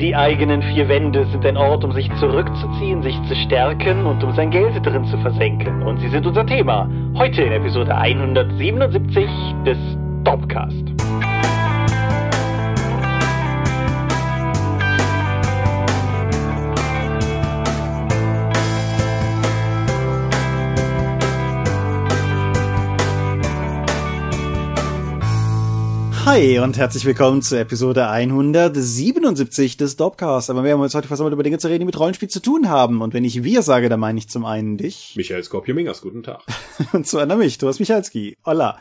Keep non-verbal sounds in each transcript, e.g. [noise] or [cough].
Die eigenen vier Wände sind ein Ort, um sich zurückzuziehen, sich zu stärken und um sein Geld drin zu versenken. Und sie sind unser Thema. Heute in Episode 177 des Topcast. Hi und herzlich willkommen zur Episode 177 des Dopcast. Aber wir haben uns heute versammelt, über Dinge zu reden, die mit Rollenspiel zu tun haben. Und wenn ich wir sage, dann meine ich zum einen dich. Michael Skorpio-Mingas, guten Tag. [laughs] und zu einer mich, Thomas Michalski. Hola.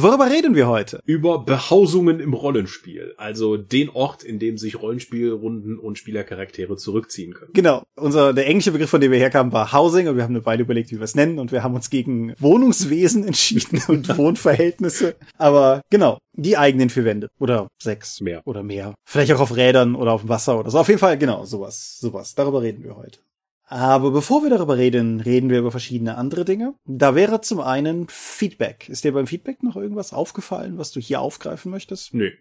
Worüber reden wir heute? Über Behausungen im Rollenspiel. Also den Ort, in dem sich Rollenspielrunden und Spielercharaktere zurückziehen können. Genau. Unser, der englische Begriff, von dem wir herkamen, war Housing und wir haben eine Weile überlegt, wie wir es nennen und wir haben uns gegen Wohnungswesen [laughs] entschieden und [laughs] Wohnverhältnisse. Aber genau. Die eigenen vier Wände. Oder sechs. Mehr. Oder mehr. Vielleicht auch auf Rädern oder auf dem Wasser oder so. Auf jeden Fall, genau, sowas. Sowas. Darüber reden wir heute. Aber bevor wir darüber reden, reden wir über verschiedene andere Dinge. Da wäre zum einen Feedback. Ist dir beim Feedback noch irgendwas aufgefallen, was du hier aufgreifen möchtest? Nee,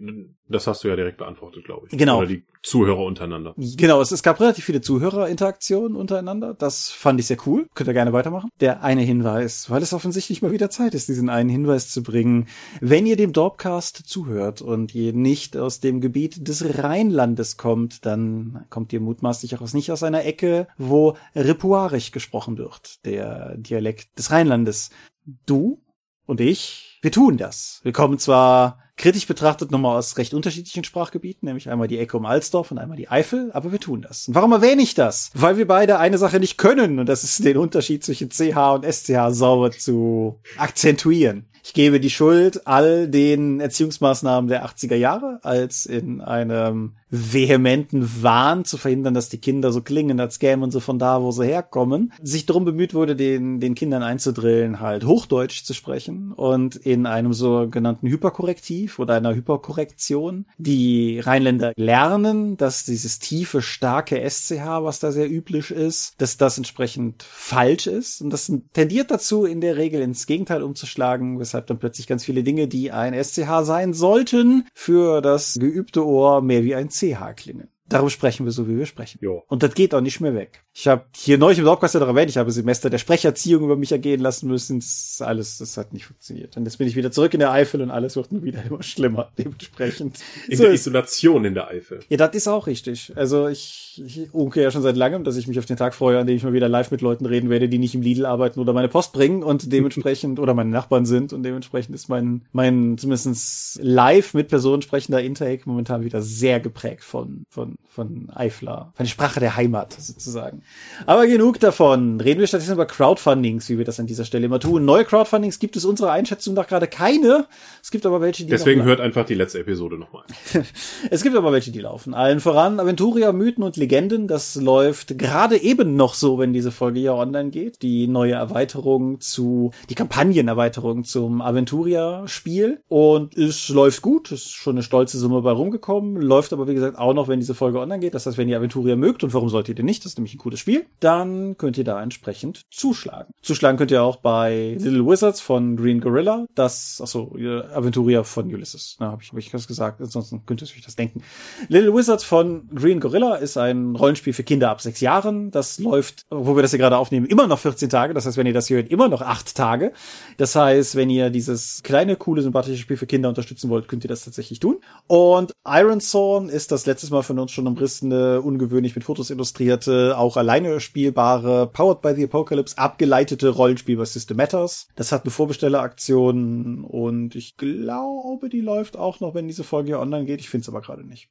das hast du ja direkt beantwortet, glaube ich. Genau. Oder die Zuhörer untereinander. Genau, es, es gab relativ viele Zuhörerinteraktionen untereinander. Das fand ich sehr cool. Könnt ihr gerne weitermachen. Der eine Hinweis, weil es offensichtlich mal wieder Zeit ist, diesen einen Hinweis zu bringen. Wenn ihr dem Dorpcast zuhört und ihr nicht aus dem Gebiet des Rheinlandes kommt, dann kommt ihr mutmaßlich auch nicht aus einer Ecke, wo Ripuarisch gesprochen wird, der Dialekt des Rheinlandes. Du und ich, wir tun das. Wir kommen zwar kritisch betrachtet nochmal aus recht unterschiedlichen Sprachgebieten, nämlich einmal die Ecke um Alsdorf und einmal die Eifel, aber wir tun das. Und warum erwähne ich das? Weil wir beide eine Sache nicht können und das ist den Unterschied zwischen CH und SCH sauber zu akzentuieren. Ich gebe die Schuld all den Erziehungsmaßnahmen der 80er Jahre als in einem vehementen Wahn zu verhindern, dass die Kinder so klingen, als kämen sie von da, wo sie herkommen, sich darum bemüht wurde, den, den Kindern einzudrillen, halt Hochdeutsch zu sprechen und in einem sogenannten Hyperkorrektiv oder einer Hyperkorrektion die Rheinländer lernen, dass dieses tiefe, starke SCH, was da sehr üblich ist, dass das entsprechend falsch ist. Und das tendiert dazu, in der Regel ins Gegenteil umzuschlagen, weshalb dann plötzlich ganz viele Dinge, die ein SCH sein sollten, für das geübte Ohr mehr wie ein CH klingen. Darum sprechen wir so, wie wir sprechen. Jo. Und das geht auch nicht mehr weg. Ich habe hier neulich im Podcast ja noch erwähnt, ich habe Semester der Sprecherziehung über mich ergehen lassen müssen. Das ist alles, das hat nicht funktioniert. Und jetzt bin ich wieder zurück in der Eifel und alles wird nur wieder [laughs] immer schlimmer, dementsprechend. In So der ist- Isolation in der Eifel. ja, das ist auch richtig. Also ich, ich unke ja schon seit langem, dass ich mich auf den Tag freue, an dem ich mal wieder live mit Leuten reden werde, die nicht im Lidl arbeiten oder meine Post bringen und [laughs] dementsprechend oder meine Nachbarn sind und dementsprechend ist mein, mein zumindest live mit Personen sprechender Intake momentan wieder sehr geprägt von, von, von Eifler, von der Sprache der Heimat sozusagen. Aber genug davon. Reden wir stattdessen über Crowdfundings, wie wir das an dieser Stelle immer tun. Neue Crowdfundings gibt es unserer Einschätzung nach gerade keine. Es gibt aber welche, die Deswegen hört einfach die letzte Episode nochmal. [laughs] es gibt aber welche, die laufen. Allen voran Aventuria, Mythen und Legenden. Das läuft gerade eben noch so, wenn diese Folge hier online geht. Die neue Erweiterung zu, die Kampagnenerweiterung zum Aventuria-Spiel. Und es läuft gut. Es ist schon eine stolze Summe bei rumgekommen. Läuft aber, wie gesagt, auch noch, wenn diese Folge online geht. Das heißt, wenn ihr Aventuria mögt, und warum solltet ihr nicht? Das ist nämlich ein cooles Spiel. Dann könnt ihr da entsprechend zuschlagen. Zuschlagen könnt ihr auch bei Little Wizards von Green Gorilla. Das, achso, Aventuria von Ulysses. Na, habe ich, hab ich das gesagt. Ansonsten könnt ihr euch das denken. Little Wizards von Green Gorilla ist ein Rollenspiel für Kinder ab sechs Jahren. Das läuft, wo wir das hier gerade aufnehmen, immer noch 14 Tage. Das heißt, wenn ihr das hier hört, immer noch acht Tage. Das heißt, wenn ihr dieses kleine, coole, sympathische Spiel für Kinder unterstützen wollt, könnt ihr das tatsächlich tun. Und Iron Thorn ist das letztes Mal von uns schon umrissene, ungewöhnlich mit Fotos illustrierte, auch alleine spielbare, powered by the Apocalypse, abgeleitete Rollenspiel bei System Matters. Das hat eine Vorbestelleraktion und ich glaube, die läuft auch noch, wenn diese Folge hier online geht. Ich finde es aber gerade nicht.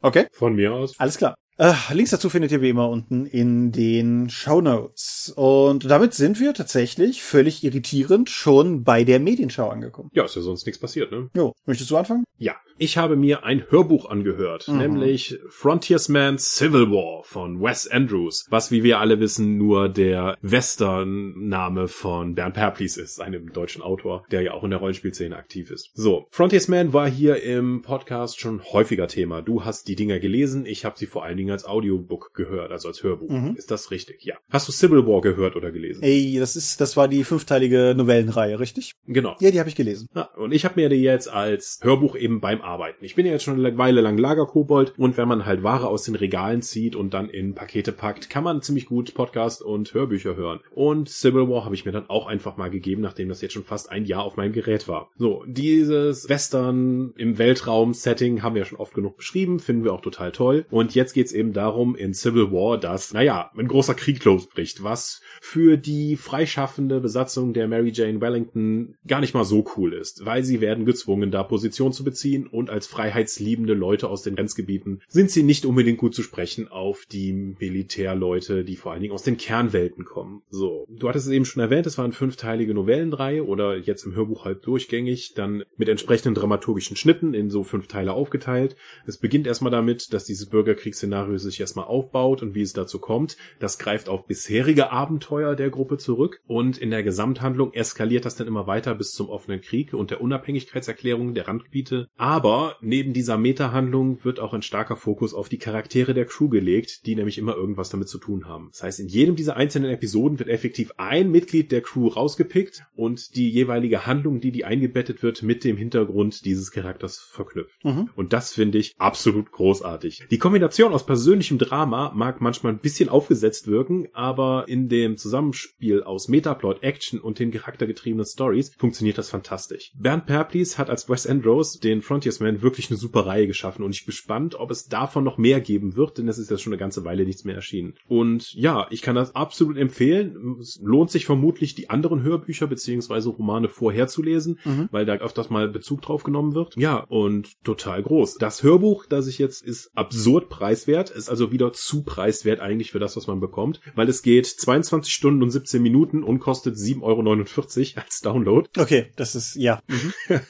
Okay. Von mir aus. Alles klar. Äh, Links dazu findet ihr wie immer unten in den Show Notes. Und damit sind wir tatsächlich völlig irritierend schon bei der Medienschau angekommen. Ja, ist ja sonst nichts passiert, ne? Jo, möchtest du anfangen? Ja, ich habe mir ein Hörbuch angehört, Mhm. nämlich Frontiersman Civil War von Wes Andrews, was wie wir alle wissen nur der Western-Name von Bernd Perplis ist, einem deutschen Autor, der ja auch in der Rollenspielszene aktiv ist. So, Frontiersman war hier im Podcast schon häufiger Thema. Du hast die Dinger gelesen, ich habe sie vor allen Dingen als Audiobook gehört, also als Hörbuch. Mhm. Ist das richtig? Ja. Hast du Civil War gehört oder gelesen? Ey, das ist, das war die fünfteilige Novellenreihe, richtig? Genau. Ja, die habe ich gelesen. Ja, und ich habe mir die jetzt als Hörbuch eben beim verarbeiten. Ich bin ja jetzt schon eine Weile lang Lagerkobold und wenn man halt Ware aus den Regalen zieht und dann in Pakete packt, kann man ziemlich gut Podcast und Hörbücher hören. Und Civil War habe ich mir dann auch einfach mal gegeben, nachdem das jetzt schon fast ein Jahr auf meinem Gerät war. So, dieses Western im Weltraum-Setting haben wir schon oft genug beschrieben, finden wir auch total toll. Und jetzt geht's eben darum in Civil War, dass, naja, ein großer Krieg losbricht, was für die freischaffende Besatzung der Mary Jane Wellington gar nicht mal so cool ist, weil sie werden gezwungen, da Position zu beziehen und als freiheitsliebende Leute aus den Grenzgebieten sind sie nicht unbedingt gut zu sprechen auf die Militärleute, die vor allen Dingen aus den Kernwelten kommen. So. Du hattest es eben schon erwähnt, es waren fünfteilige Novellenreihe oder jetzt im Hörbuch halb durchgängig, dann mit entsprechenden dramaturgischen Schnitten in so fünf Teile aufgeteilt. Es beginnt erstmal damit, dass dieses Bürgerkriegsszenario sich erstmal aufbaut und wie es dazu kommt. Das greift auf bisherige Abenteuer der Gruppe zurück und in der Gesamthandlung eskaliert das dann immer weiter bis zum offenen Krieg und der Unabhängigkeitserklärung der Randgebiete. Aber neben dieser Meta-Handlung wird auch ein starker Fokus auf die Charaktere der Crew gelegt, die nämlich immer irgendwas damit zu tun haben. Das heißt, in jedem dieser einzelnen Episoden wird effektiv ein Mitglied der Crew rausgepickt und die jeweilige Handlung, die die eingebettet wird, mit dem Hintergrund dieses Charakters verknüpft. Mhm. Und das finde ich absolut großartig. Die Kombination aus persönlichem Drama mag manchmal ein bisschen aufgesetzt wirken, aber in dem Zusammenspiel aus Metaplot, Action und den charaktergetriebenen Stories funktioniert das fantastisch. Bernd Perplis hat als Wes Andrews den Frontiersman wirklich eine super Reihe geschaffen und ich bin gespannt, ob es davon noch mehr geben wird, denn es ist ja schon eine ganze Weile nichts mehr erschienen. Und ja, ich kann das absolut empfehlen. Es lohnt sich vermutlich, die anderen Hörbücher beziehungsweise Romane vorher zu lesen, mhm. weil da öfters mal Bezug drauf genommen wird. Ja, und total groß. Das Hörbuch, das ich jetzt, ist absurd preiswert, ist also wieder zu preiswert eigentlich für das, was man bekommt, weil es geht 22 Stunden und 17 Minuten und kostet 7,49 Euro als Download. Okay, das ist, ja. Mhm. [laughs]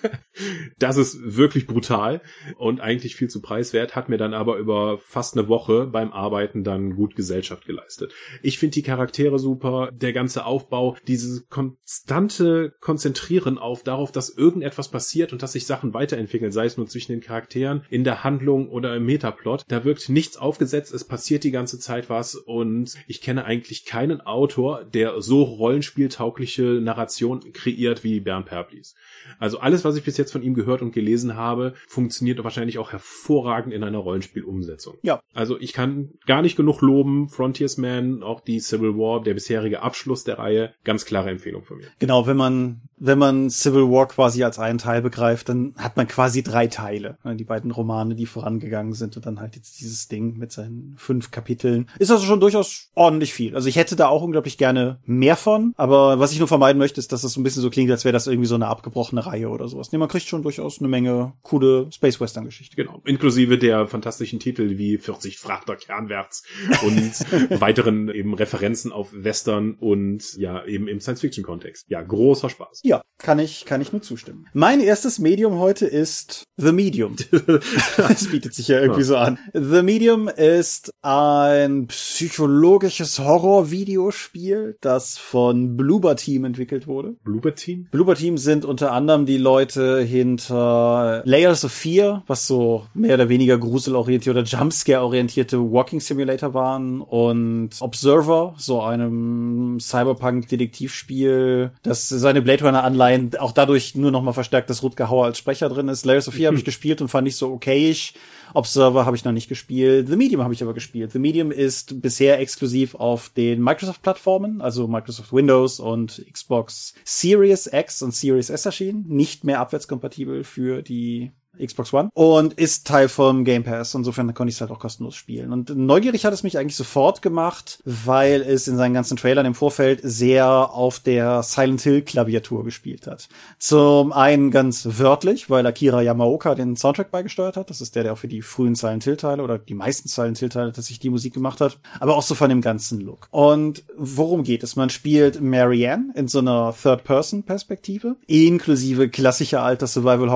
das ist wirklich brutal und eigentlich viel zu preiswert, hat mir dann aber über fast eine Woche beim Arbeiten dann gut Gesellschaft geleistet. Ich finde die Charaktere super, der ganze Aufbau, dieses konstante Konzentrieren auf darauf, dass irgendetwas passiert und dass sich Sachen weiterentwickeln, sei es nur zwischen den Charakteren, in der Handlung oder im Metaplot. Da wirkt nichts aufgesetzt, es passiert die ganze Zeit was und ich kenne eigentlich keinen Autor, der so rollenspieltaugliche Narration kreiert wie Bernd Perplis. Also alles, was ich bis jetzt von ihm gehört und gelesen habe, funktioniert wahrscheinlich auch hervorragend in einer Rollenspielumsetzung. Ja. Also ich kann gar nicht genug loben. Frontiersman, auch die Civil War, der bisherige Abschluss der Reihe, ganz klare Empfehlung von mir. Genau, wenn man wenn man Civil War quasi als einen Teil begreift, dann hat man quasi drei Teile. Die beiden Romane, die vorangegangen sind und dann halt jetzt dieses Ding mit seinen fünf Kapiteln. Ist also schon durchaus ordentlich viel. Also ich hätte da auch unglaublich gerne mehr von, aber was ich nur vermeiden möchte, ist, dass das so ein bisschen so klingt, als wäre das irgendwie so eine abgebrochene Reihe oder sowas. Nee, man kriegt schon durchaus eine Menge coole Space Western Geschichte. Genau. Inklusive der fantastischen Titel wie 40 Frachter kernwärts und [laughs] weiteren eben Referenzen auf Western und ja, eben im Science-Fiction-Kontext. Ja, großer Spaß. Ja, kann ich, kann ich nur zustimmen. Mein erstes Medium heute ist The Medium. [laughs] das bietet sich ja irgendwie so an. The Medium ist ein psychologisches Horror-Videospiel, das von Bloober Team entwickelt wurde. Bloober Team? Bloober Team sind unter anderem die Leute hinter Layers of Fear, was so mehr oder weniger gruselorientierte oder Jumpscare-orientierte Walking Simulator waren und Observer, so einem Cyberpunk-Detektivspiel, das seine Blade Runner Anleihen auch dadurch nur noch mal verstärkt, dass Rutger Hauer als Sprecher drin ist. Layers of Fear habe ich [laughs] gespielt und fand ich so okayisch. Observer habe ich noch nicht gespielt. The Medium habe ich aber gespielt. The Medium ist bisher exklusiv auf den Microsoft-Plattformen, also Microsoft Windows und Xbox Series X und Series S erschienen. Nicht mehr abwärtskompatibel für die Xbox One und ist Teil vom Game Pass. Insofern konnte ich es halt auch kostenlos spielen. Und neugierig hat es mich eigentlich sofort gemacht, weil es in seinen ganzen Trailern im Vorfeld sehr auf der Silent Hill Klaviatur gespielt hat. Zum einen ganz wörtlich, weil Akira Yamaoka den Soundtrack beigesteuert hat. Das ist der, der auch für die frühen Silent Hill Teile oder die meisten Silent Hill Teile tatsächlich die Musik gemacht hat. Aber auch so von dem ganzen Look. Und worum geht es? Man spielt Marianne in so einer Third-Person-Perspektive, inklusive klassischer alter Survival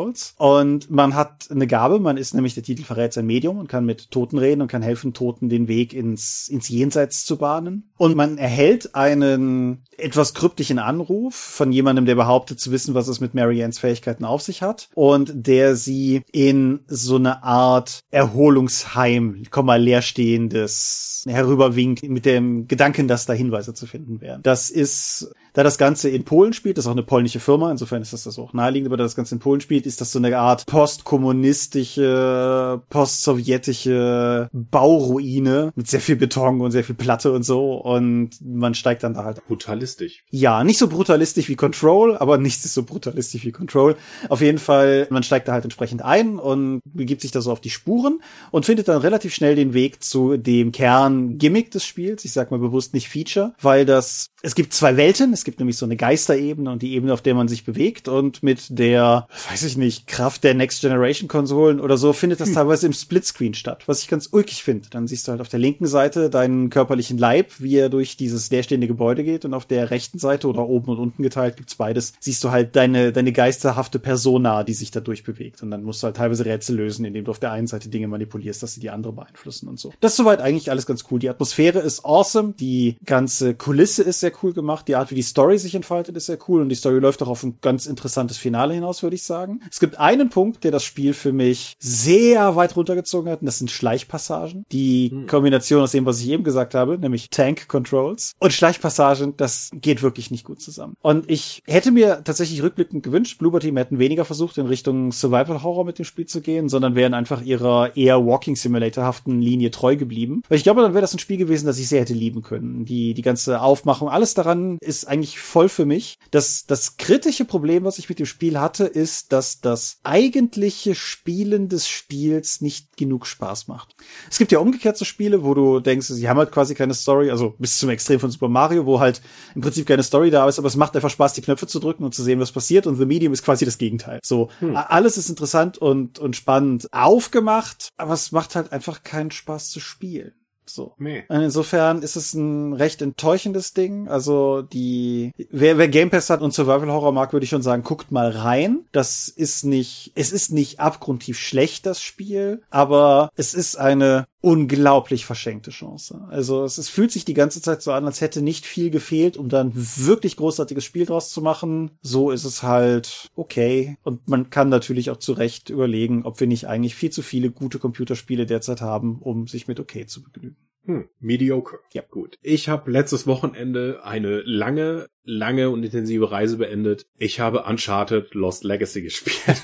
Controls. Und man hat eine Gabe, man ist nämlich, der Titel verrät sein Medium und kann mit Toten reden und kann helfen, Toten den Weg ins, ins Jenseits zu bahnen. Und man erhält einen etwas kryptischen Anruf von jemandem, der behauptet zu wissen, was es mit Mariannes Fähigkeiten auf sich hat und der sie in so eine Art Erholungsheim, Komma leerstehendes herüberwinkt mit dem Gedanken, dass da Hinweise zu finden wären. Das ist da das Ganze in Polen spielt, das ist auch eine polnische Firma, insofern ist das, das auch naheliegend, aber da das Ganze in Polen spielt, ist das so eine Art postkommunistische, postsowjetische Bauruine mit sehr viel Beton und sehr viel Platte und so und man steigt dann da halt. Brutalistisch. Ja, nicht so brutalistisch wie Control, aber nichts ist so brutalistisch wie Control. Auf jeden Fall, man steigt da halt entsprechend ein und begibt sich da so auf die Spuren und findet dann relativ schnell den Weg zu dem Kern-Gimmick des Spiels. Ich sag mal bewusst nicht Feature, weil das, es gibt zwei Welten, es gibt nämlich so eine Geisterebene und die Ebene, auf der man sich bewegt und mit der, weiß ich nicht, Kraft der Next Generation Konsolen oder so findet das hm. teilweise im Splitscreen statt, was ich ganz ulkig finde. Dann siehst du halt auf der linken Seite deinen körperlichen Leib, wie er durch dieses leerstehende Gebäude geht und auf der rechten Seite oder oben und unten geteilt gibt's beides, siehst du halt deine, deine geisterhafte Persona, die sich da durchbewegt und dann musst du halt teilweise Rätsel lösen, indem du auf der einen Seite Dinge manipulierst, dass sie die andere beeinflussen und so. Das ist soweit eigentlich alles ganz cool. Die Atmosphäre ist awesome, die ganze Kulisse ist sehr cool gemacht, die Art, wie die Story sich entfaltet, ist sehr cool und die Story läuft auch auf ein ganz interessantes Finale hinaus, würde ich sagen. Es gibt einen Punkt, der das Spiel für mich sehr weit runtergezogen hat und das sind Schleichpassagen. Die hm. Kombination aus dem, was ich eben gesagt habe, nämlich Tank Controls und Schleichpassagen, das geht wirklich nicht gut zusammen. Und ich hätte mir tatsächlich rückblickend gewünscht, Bloober Team hätten weniger versucht, in Richtung Survival Horror mit dem Spiel zu gehen, sondern wären einfach ihrer eher Walking Simulator-haften Linie treu geblieben. Weil ich glaube, dann wäre das ein Spiel gewesen, das ich sehr hätte lieben können. Die, die ganze Aufmachung, alles daran ist eigentlich voll für mich. Das, das kritische Problem, was ich mit dem Spiel hatte, ist, dass das eigentliche Spielen des Spiels nicht genug Spaß macht. Es gibt ja umgekehrt so Spiele, wo du denkst, sie haben halt quasi keine Story, also bis zum Extrem von Super Mario, wo halt im Prinzip keine Story da ist, aber es macht einfach Spaß, die Knöpfe zu drücken und zu sehen, was passiert. Und The Medium ist quasi das Gegenteil. So, hm. alles ist interessant und, und spannend aufgemacht, aber es macht halt einfach keinen Spaß zu spielen. So. Nee. Und insofern ist es ein recht enttäuschendes Ding. Also die, wer, wer Game Pass hat und Survival Horror mag, würde ich schon sagen, guckt mal rein. Das ist nicht, es ist nicht abgrundtief schlecht, das Spiel, aber es ist eine unglaublich verschenkte Chance. Also es, es fühlt sich die ganze Zeit so an, als hätte nicht viel gefehlt, um dann wirklich großartiges Spiel draus zu machen. So ist es halt okay. Und man kann natürlich auch zu Recht überlegen, ob wir nicht eigentlich viel zu viele gute Computerspiele derzeit haben, um sich mit okay zu begnügen. Hm, mediocre. Ja, gut. Ich habe letztes Wochenende eine lange, lange und intensive Reise beendet. Ich habe Uncharted Lost Legacy gespielt.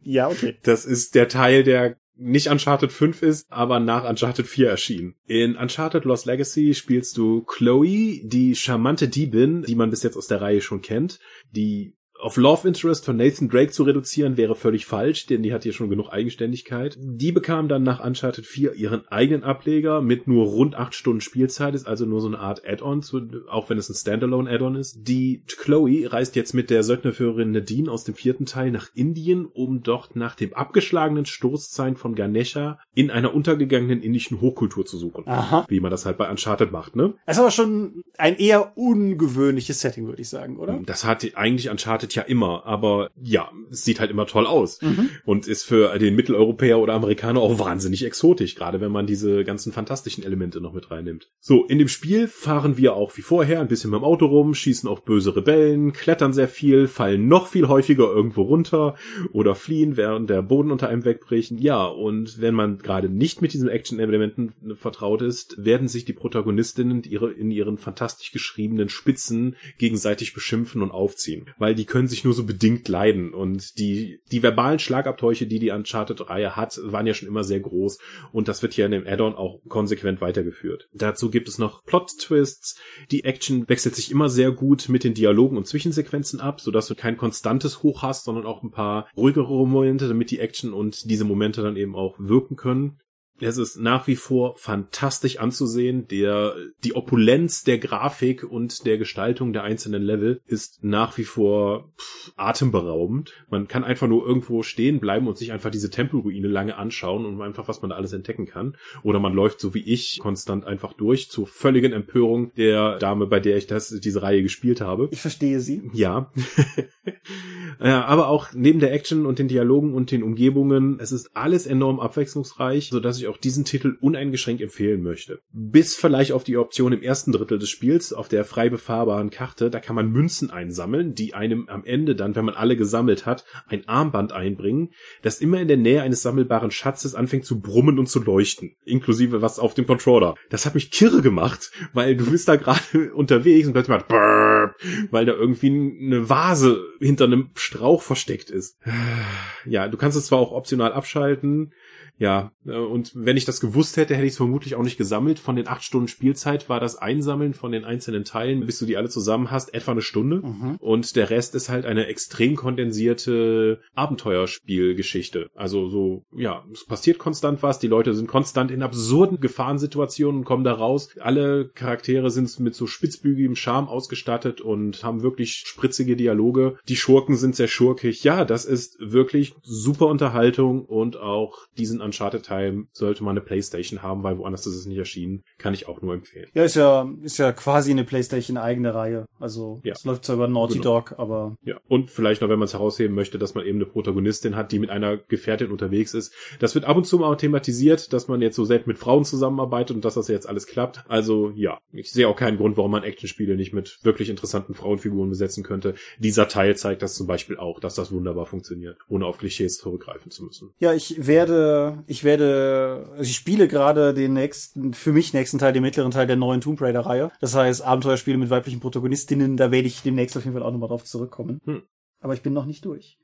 [laughs] ja, okay. Das ist der Teil, der nicht Uncharted 5 ist, aber nach Uncharted 4 erschienen. In Uncharted Lost Legacy spielst du Chloe, die charmante Diebin, die man bis jetzt aus der Reihe schon kennt, die auf Love Interest von Nathan Drake zu reduzieren wäre völlig falsch, denn die hat hier schon genug Eigenständigkeit. Die bekam dann nach Uncharted 4 ihren eigenen Ableger mit nur rund acht Stunden Spielzeit, ist also nur so eine Art Add-on, auch wenn es ein Standalone-Add-on ist. Die Chloe reist jetzt mit der Söldnerführerin Nadine aus dem vierten Teil nach Indien, um dort nach dem abgeschlagenen Stoßzeichen von Ganesha in einer untergegangenen indischen Hochkultur zu suchen. Aha. Wie man das halt bei Uncharted macht, ne? Das ist aber schon ein eher ungewöhnliches Setting, würde ich sagen, oder? Das hat eigentlich Uncharted ja immer, aber ja, es sieht halt immer toll aus mhm. und ist für den Mitteleuropäer oder Amerikaner auch wahnsinnig exotisch, gerade wenn man diese ganzen fantastischen Elemente noch mit reinnimmt. So, in dem Spiel fahren wir auch wie vorher ein bisschen mit dem Auto rum, schießen auf böse Rebellen, klettern sehr viel, fallen noch viel häufiger irgendwo runter oder fliehen, während der Boden unter einem wegbricht. Ja, und wenn man gerade nicht mit diesen Action-Elementen vertraut ist, werden sich die Protagonistinnen in ihren fantastisch geschriebenen Spitzen gegenseitig beschimpfen und aufziehen, weil die können können sich nur so bedingt leiden. Und die, die verbalen Schlagabtäusche, die die Uncharted-Reihe hat, waren ja schon immer sehr groß. Und das wird hier in dem Add-on auch konsequent weitergeführt. Dazu gibt es noch Plot-Twists. Die Action wechselt sich immer sehr gut mit den Dialogen und Zwischensequenzen ab, sodass du kein konstantes Hoch hast, sondern auch ein paar ruhigere Momente, damit die Action und diese Momente dann eben auch wirken können. seven Es ist nach wie vor fantastisch anzusehen. Der, die Opulenz der Grafik und der Gestaltung der einzelnen Level ist nach wie vor pff, atemberaubend. Man kann einfach nur irgendwo stehen bleiben und sich einfach diese Tempelruine lange anschauen und einfach, was man da alles entdecken kann. Oder man läuft so wie ich konstant einfach durch zur völligen Empörung der Dame, bei der ich das, diese Reihe gespielt habe. Ich verstehe sie. Ja. [laughs] ja aber auch neben der Action und den Dialogen und den Umgebungen, es ist alles enorm abwechslungsreich, sodass ich ich auch diesen Titel uneingeschränkt empfehlen möchte. Bis vielleicht auf die Option im ersten Drittel des Spiels, auf der frei befahrbaren Karte, da kann man Münzen einsammeln, die einem am Ende dann, wenn man alle gesammelt hat, ein Armband einbringen, das immer in der Nähe eines sammelbaren Schatzes anfängt zu brummen und zu leuchten. Inklusive was auf dem Controller. Das hat mich kirre gemacht, weil du bist da gerade [laughs] unterwegs und plötzlich macht weil da irgendwie eine Vase hinter einem Strauch versteckt ist. Ja, du kannst es zwar auch optional abschalten, ja, äh, und wenn ich das gewusst hätte, hätte ich es vermutlich auch nicht gesammelt. Von den acht Stunden Spielzeit war das Einsammeln von den einzelnen Teilen, bis du die alle zusammen hast, etwa eine Stunde. Mhm. Und der Rest ist halt eine extrem kondensierte Abenteuerspielgeschichte. Also so, ja, es passiert konstant was, die Leute sind konstant in absurden Gefahrensituationen und kommen da raus. Alle Charaktere sind mit so spitzbügigem Charme ausgestattet und haben wirklich spritzige Dialoge. Die Schurken sind sehr schurkig. Ja, das ist wirklich super Unterhaltung und auch diesen Uncharted-Teil sollte man eine Playstation haben, weil woanders ist es nicht erschienen. Kann ich auch nur empfehlen. Ja, ist ja, ist ja quasi eine Playstation-eigene Reihe. Also, ja. es läuft zwar über Naughty genau. Dog, aber. Ja, und vielleicht noch, wenn man es herausheben möchte, dass man eben eine Protagonistin hat, die mit einer Gefährtin unterwegs ist. Das wird ab und zu mal thematisiert, dass man jetzt so selten mit Frauen zusammenarbeitet und dass das jetzt alles klappt. Also, ja, ich sehe auch keinen Grund, warum man Actionspiele nicht mit wirklich interessanten Frauenfiguren besetzen könnte. Dieser Teil zeigt das zum Beispiel auch, dass das wunderbar funktioniert, ohne auf Klischees zurückgreifen zu müssen. Ja, ich werde ich werde, also ich spiele gerade den nächsten, für mich nächsten Teil, den mittleren Teil der neuen Tomb Raider Reihe. Das heißt, Abenteuerspiele mit weiblichen Protagonistinnen, da werde ich demnächst auf jeden Fall auch nochmal drauf zurückkommen. Hm. Aber ich bin noch nicht durch.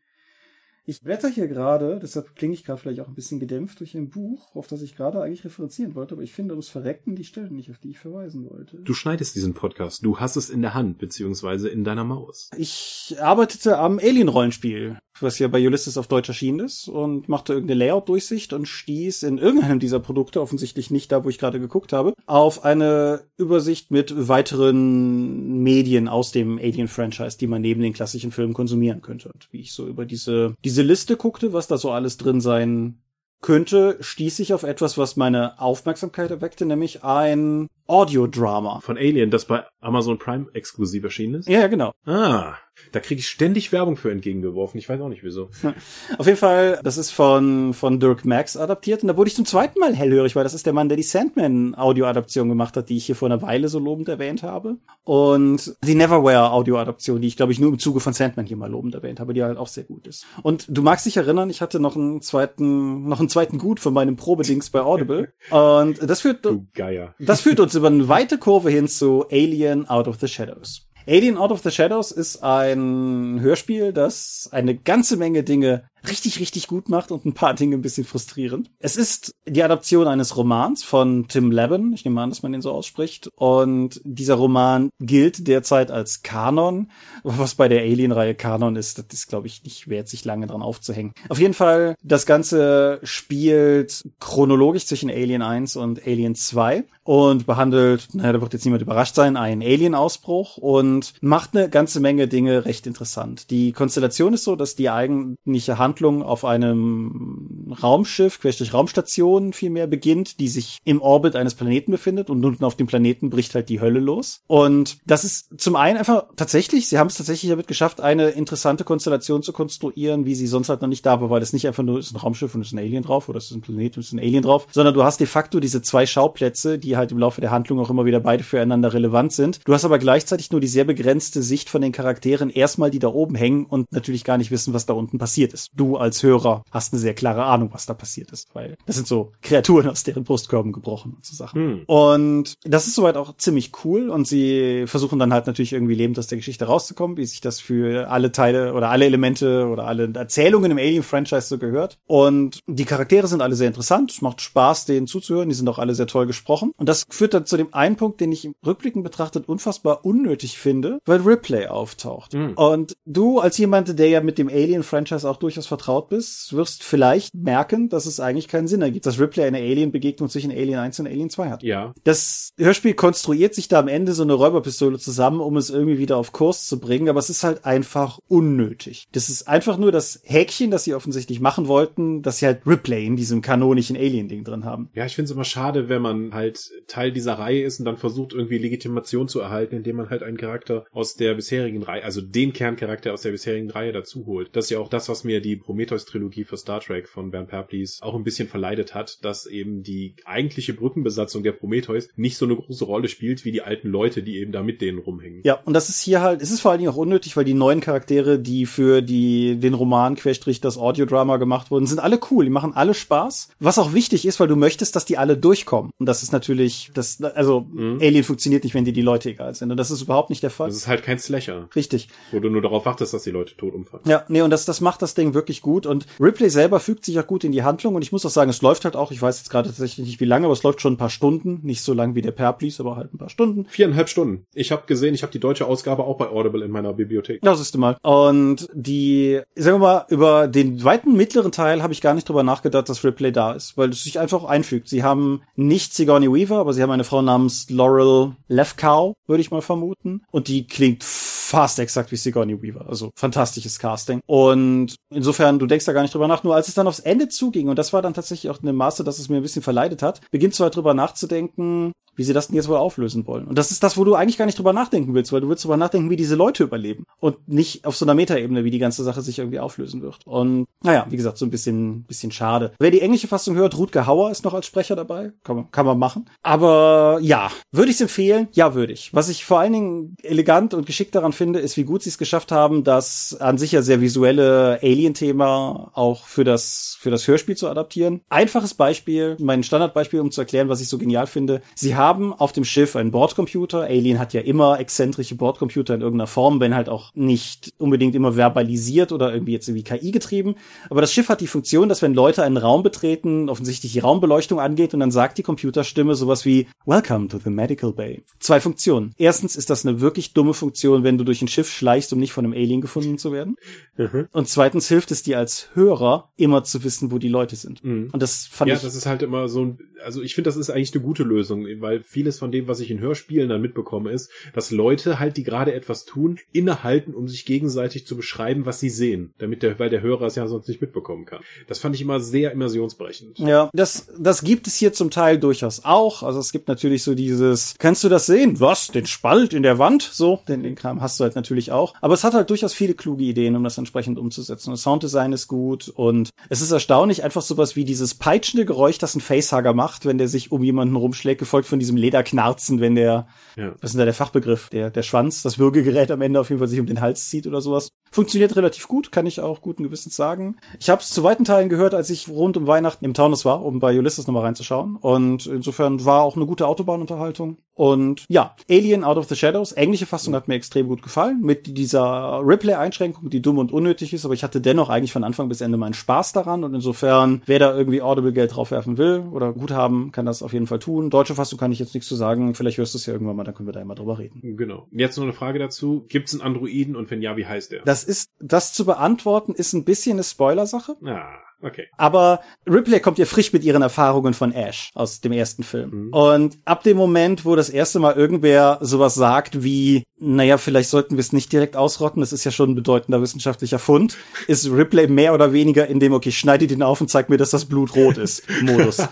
Ich blätter hier gerade, deshalb klinge ich gerade vielleicht auch ein bisschen gedämpft durch ein Buch, auf das ich gerade eigentlich referenzieren wollte, aber ich finde ums Verrecken die Stellen nicht, auf die ich verweisen wollte. Du schneidest diesen Podcast, du hast es in der Hand, beziehungsweise in deiner Maus. Ich arbeitete am Alien-Rollenspiel was ja bei Ulysses auf Deutsch erschienen ist und machte irgendeine Layout-Durchsicht und stieß in irgendeinem dieser Produkte, offensichtlich nicht da, wo ich gerade geguckt habe, auf eine Übersicht mit weiteren Medien aus dem Alien-Franchise, die man neben den klassischen Filmen konsumieren könnte. Und wie ich so über diese, diese Liste guckte, was da so alles drin sein könnte, stieß ich auf etwas, was meine Aufmerksamkeit erweckte, nämlich ein Audiodrama. Von Alien, das bei Amazon Prime exklusiv erschienen ist? Ja, genau. Ah, da kriege ich ständig Werbung für entgegengeworfen. Ich weiß auch nicht wieso. [laughs] Auf jeden Fall, das ist von, von Dirk Max adaptiert und da wurde ich zum zweiten Mal hellhörig, weil das ist der Mann, der die Sandman Audioadaption gemacht hat, die ich hier vor einer Weile so lobend erwähnt habe. Und die Neverwhere Audioadaption, die ich glaube ich nur im Zuge von Sandman hier mal lobend erwähnt habe, die halt auch sehr gut ist. Und du magst dich erinnern, ich hatte noch einen zweiten, noch einen zweiten Gut von meinem Probedings bei Audible. [laughs] und das führt, du Geier. das führt uns über eine weite Kurve hin zu Alien Out of the Shadows. Alien Out of the Shadows ist ein Hörspiel, das eine ganze Menge Dinge richtig, richtig gut macht und ein paar Dinge ein bisschen frustrierend. Es ist die Adaption eines Romans von Tim Levin. Ich nehme an, dass man den so ausspricht. Und dieser Roman gilt derzeit als Kanon. Was bei der Alien-Reihe Kanon ist, das ist, glaube ich, nicht wert, sich lange dran aufzuhängen. Auf jeden Fall, das Ganze spielt chronologisch zwischen Alien 1 und Alien 2 und behandelt, naja, da wird jetzt niemand überrascht sein, einen Alien-Ausbruch und macht eine ganze Menge Dinge recht interessant. Die Konstellation ist so, dass die eigentliche Handlung Handlung auf einem Raumschiff, querstrich Raumstation vielmehr beginnt, die sich im Orbit eines Planeten befindet und unten auf dem Planeten bricht halt die Hölle los. Und das ist zum einen einfach tatsächlich, sie haben es tatsächlich damit geschafft, eine interessante Konstellation zu konstruieren, wie sie sonst halt noch nicht da war, weil das nicht einfach nur ist ein Raumschiff und ist ein Alien drauf oder ist ein Planet und ist ein Alien drauf, sondern du hast de facto diese zwei Schauplätze, die halt im Laufe der Handlung auch immer wieder beide füreinander relevant sind. Du hast aber gleichzeitig nur die sehr begrenzte Sicht von den Charakteren erstmal, die da oben hängen und natürlich gar nicht wissen, was da unten passiert ist. Du als Hörer hast eine sehr klare Ahnung, was da passiert ist, weil das sind so Kreaturen aus deren Brustkörben gebrochen und so Sachen. Hm. Und das ist soweit auch ziemlich cool und sie versuchen dann halt natürlich irgendwie lebend aus der Geschichte rauszukommen, wie sich das für alle Teile oder alle Elemente oder alle Erzählungen im Alien-Franchise so gehört. Und die Charaktere sind alle sehr interessant, es macht Spaß, denen zuzuhören, die sind auch alle sehr toll gesprochen. Und das führt dann zu dem einen Punkt, den ich im Rückblicken betrachtet unfassbar unnötig finde, weil Ripley auftaucht. Hm. Und du als jemand, der ja mit dem Alien-Franchise auch durchaus vertraut bist, wirst vielleicht merken, dass es eigentlich keinen Sinn ergibt, dass Ripley eine Alien-Begegnung zwischen Alien 1 und Alien 2 hat. Ja. Das Hörspiel konstruiert sich da am Ende so eine Räuberpistole zusammen, um es irgendwie wieder auf Kurs zu bringen, aber es ist halt einfach unnötig. Das ist einfach nur das Häkchen, das sie offensichtlich machen wollten, dass sie halt Ripley in diesem kanonischen Alien-Ding drin haben. Ja, ich finde es immer schade, wenn man halt Teil dieser Reihe ist und dann versucht, irgendwie Legitimation zu erhalten, indem man halt einen Charakter aus der bisherigen Reihe, also den Kerncharakter aus der bisherigen Reihe dazu holt. Das ist ja auch das, was mir die Prometheus Trilogie für Star Trek von Bernd Perplis auch ein bisschen verleidet hat, dass eben die eigentliche Brückenbesatzung der Prometheus nicht so eine große Rolle spielt wie die alten Leute, die eben da mit denen rumhängen. Ja, und das ist hier halt, es ist vor allen Dingen auch unnötig, weil die neuen Charaktere, die für die, den Roman, Querstrich, das Audiodrama gemacht wurden, sind alle cool, die machen alle Spaß. Was auch wichtig ist, weil du möchtest, dass die alle durchkommen. Und das ist natürlich, das, also, mhm. Alien funktioniert nicht, wenn dir die Leute egal sind. Und das ist überhaupt nicht der Fall. Das ist halt kein Slasher. Richtig. Wo du nur darauf wartest, dass die Leute tot umfallen. Ja, nee, und das, das macht das Ding wirklich gut. Und Ripley selber fügt sich auch gut in die Handlung. Und ich muss auch sagen, es läuft halt auch, ich weiß jetzt gerade tatsächlich nicht wie lange, aber es läuft schon ein paar Stunden. Nicht so lang wie der Perplis, aber halt ein paar Stunden. Viereinhalb Stunden. Ich habe gesehen, ich habe die deutsche Ausgabe auch bei Audible in meiner Bibliothek. Das ist mal. Und die, sagen wir mal, über den weiten mittleren Teil habe ich gar nicht drüber nachgedacht, dass Ripley da ist, weil es sich einfach einfügt. Sie haben nicht Sigourney Weaver, aber sie haben eine Frau namens Laurel Lefkow, würde ich mal vermuten. Und die klingt fast exakt wie Sigourney Weaver. Also fantastisches Casting. Und insofern, du denkst da gar nicht drüber nach. Nur als es dann aufs Ende zuging, und das war dann tatsächlich auch eine Maße, dass es mir ein bisschen verleidet hat, beginnst du halt drüber nachzudenken, wie sie das denn jetzt wohl auflösen wollen. Und das ist das, wo du eigentlich gar nicht drüber nachdenken willst, weil du willst drüber nachdenken, wie diese Leute überleben. Und nicht auf so einer Metaebene, wie die ganze Sache sich irgendwie auflösen wird. Und naja, wie gesagt, so ein bisschen, bisschen schade. Wer die englische Fassung hört, Rutger Hauer ist noch als Sprecher dabei. Kann man, kann man machen. Aber ja, würde ich es empfehlen? Ja, würde ich. Was ich vor allen Dingen elegant und geschickt daran finde, ist, wie gut sie es geschafft haben, das an sich ja sehr visuelle Alien-Thema auch für das, für das Hörspiel zu adaptieren. Einfaches Beispiel, mein Standardbeispiel, um zu erklären, was ich so genial finde. Sie haben haben auf dem Schiff einen Bordcomputer. Alien hat ja immer exzentrische Bordcomputer in irgendeiner Form, wenn halt auch nicht unbedingt immer verbalisiert oder irgendwie jetzt irgendwie KI getrieben. Aber das Schiff hat die Funktion, dass wenn Leute einen Raum betreten, offensichtlich die Raumbeleuchtung angeht und dann sagt die Computerstimme sowas wie Welcome to the Medical Bay. Zwei Funktionen. Erstens ist das eine wirklich dumme Funktion, wenn du durch ein Schiff schleichst, um nicht von einem Alien gefunden zu werden. Mhm. Und zweitens hilft es dir als Hörer immer zu wissen, wo die Leute sind. Mhm. Und das fand ja, ich. Ja, das ist halt immer so ein, also ich finde, das ist eigentlich eine gute Lösung, weil vieles von dem, was ich in Hörspielen dann mitbekomme, ist, dass Leute halt, die gerade etwas tun, innehalten, um sich gegenseitig zu beschreiben, was sie sehen, damit der, weil der Hörer es ja sonst nicht mitbekommen kann. Das fand ich immer sehr immersionsbrechend. Ja, das, das gibt es hier zum Teil durchaus auch. Also es gibt natürlich so dieses, kannst du das sehen? Was? Den Spalt in der Wand? So, den, den Kram hast du halt natürlich auch. Aber es hat halt durchaus viele kluge Ideen, um das entsprechend umzusetzen. Das Sounddesign ist gut und es ist erstaunlich, einfach sowas wie dieses peitschende Geräusch, das ein Facehugger macht, wenn der sich um jemanden rumschlägt, gefolgt von diesem Lederknarzen, wenn der, ja. was ist denn da der Fachbegriff, der, der Schwanz, das Würgegerät am Ende auf jeden Fall sich um den Hals zieht oder sowas. Funktioniert relativ gut, kann ich auch guten Gewissens sagen. Ich habe es zu weiten Teilen gehört, als ich rund um Weihnachten im Taunus war, um bei Ulysses nochmal reinzuschauen. Und insofern war auch eine gute Autobahnunterhaltung. Und ja, Alien Out of the Shadows, englische Fassung hat mir extrem gut gefallen, mit dieser Replay-Einschränkung, die dumm und unnötig ist, aber ich hatte dennoch eigentlich von Anfang bis Ende meinen Spaß daran und insofern, wer da irgendwie Audible-Geld draufwerfen will oder gut haben, kann das auf jeden Fall tun. Deutsche Fassung kann ich jetzt nichts zu sagen, vielleicht hörst du es ja irgendwann mal, dann können wir da immer drüber reden. Genau. Jetzt noch eine Frage dazu, gibt es einen Androiden und wenn ja, wie heißt der? Das ist, das zu beantworten, ist ein bisschen eine Spoilersache. Ah. Okay. Aber Ripley kommt ja frisch mit ihren Erfahrungen von Ash aus dem ersten Film. Mhm. Und ab dem Moment, wo das erste Mal irgendwer sowas sagt wie, naja, vielleicht sollten wir es nicht direkt ausrotten, das ist ja schon ein bedeutender wissenschaftlicher Fund, [laughs] ist Ripley mehr oder weniger in dem, okay, schneide den auf und zeig mir, dass das Blut rot ist, Modus. [laughs]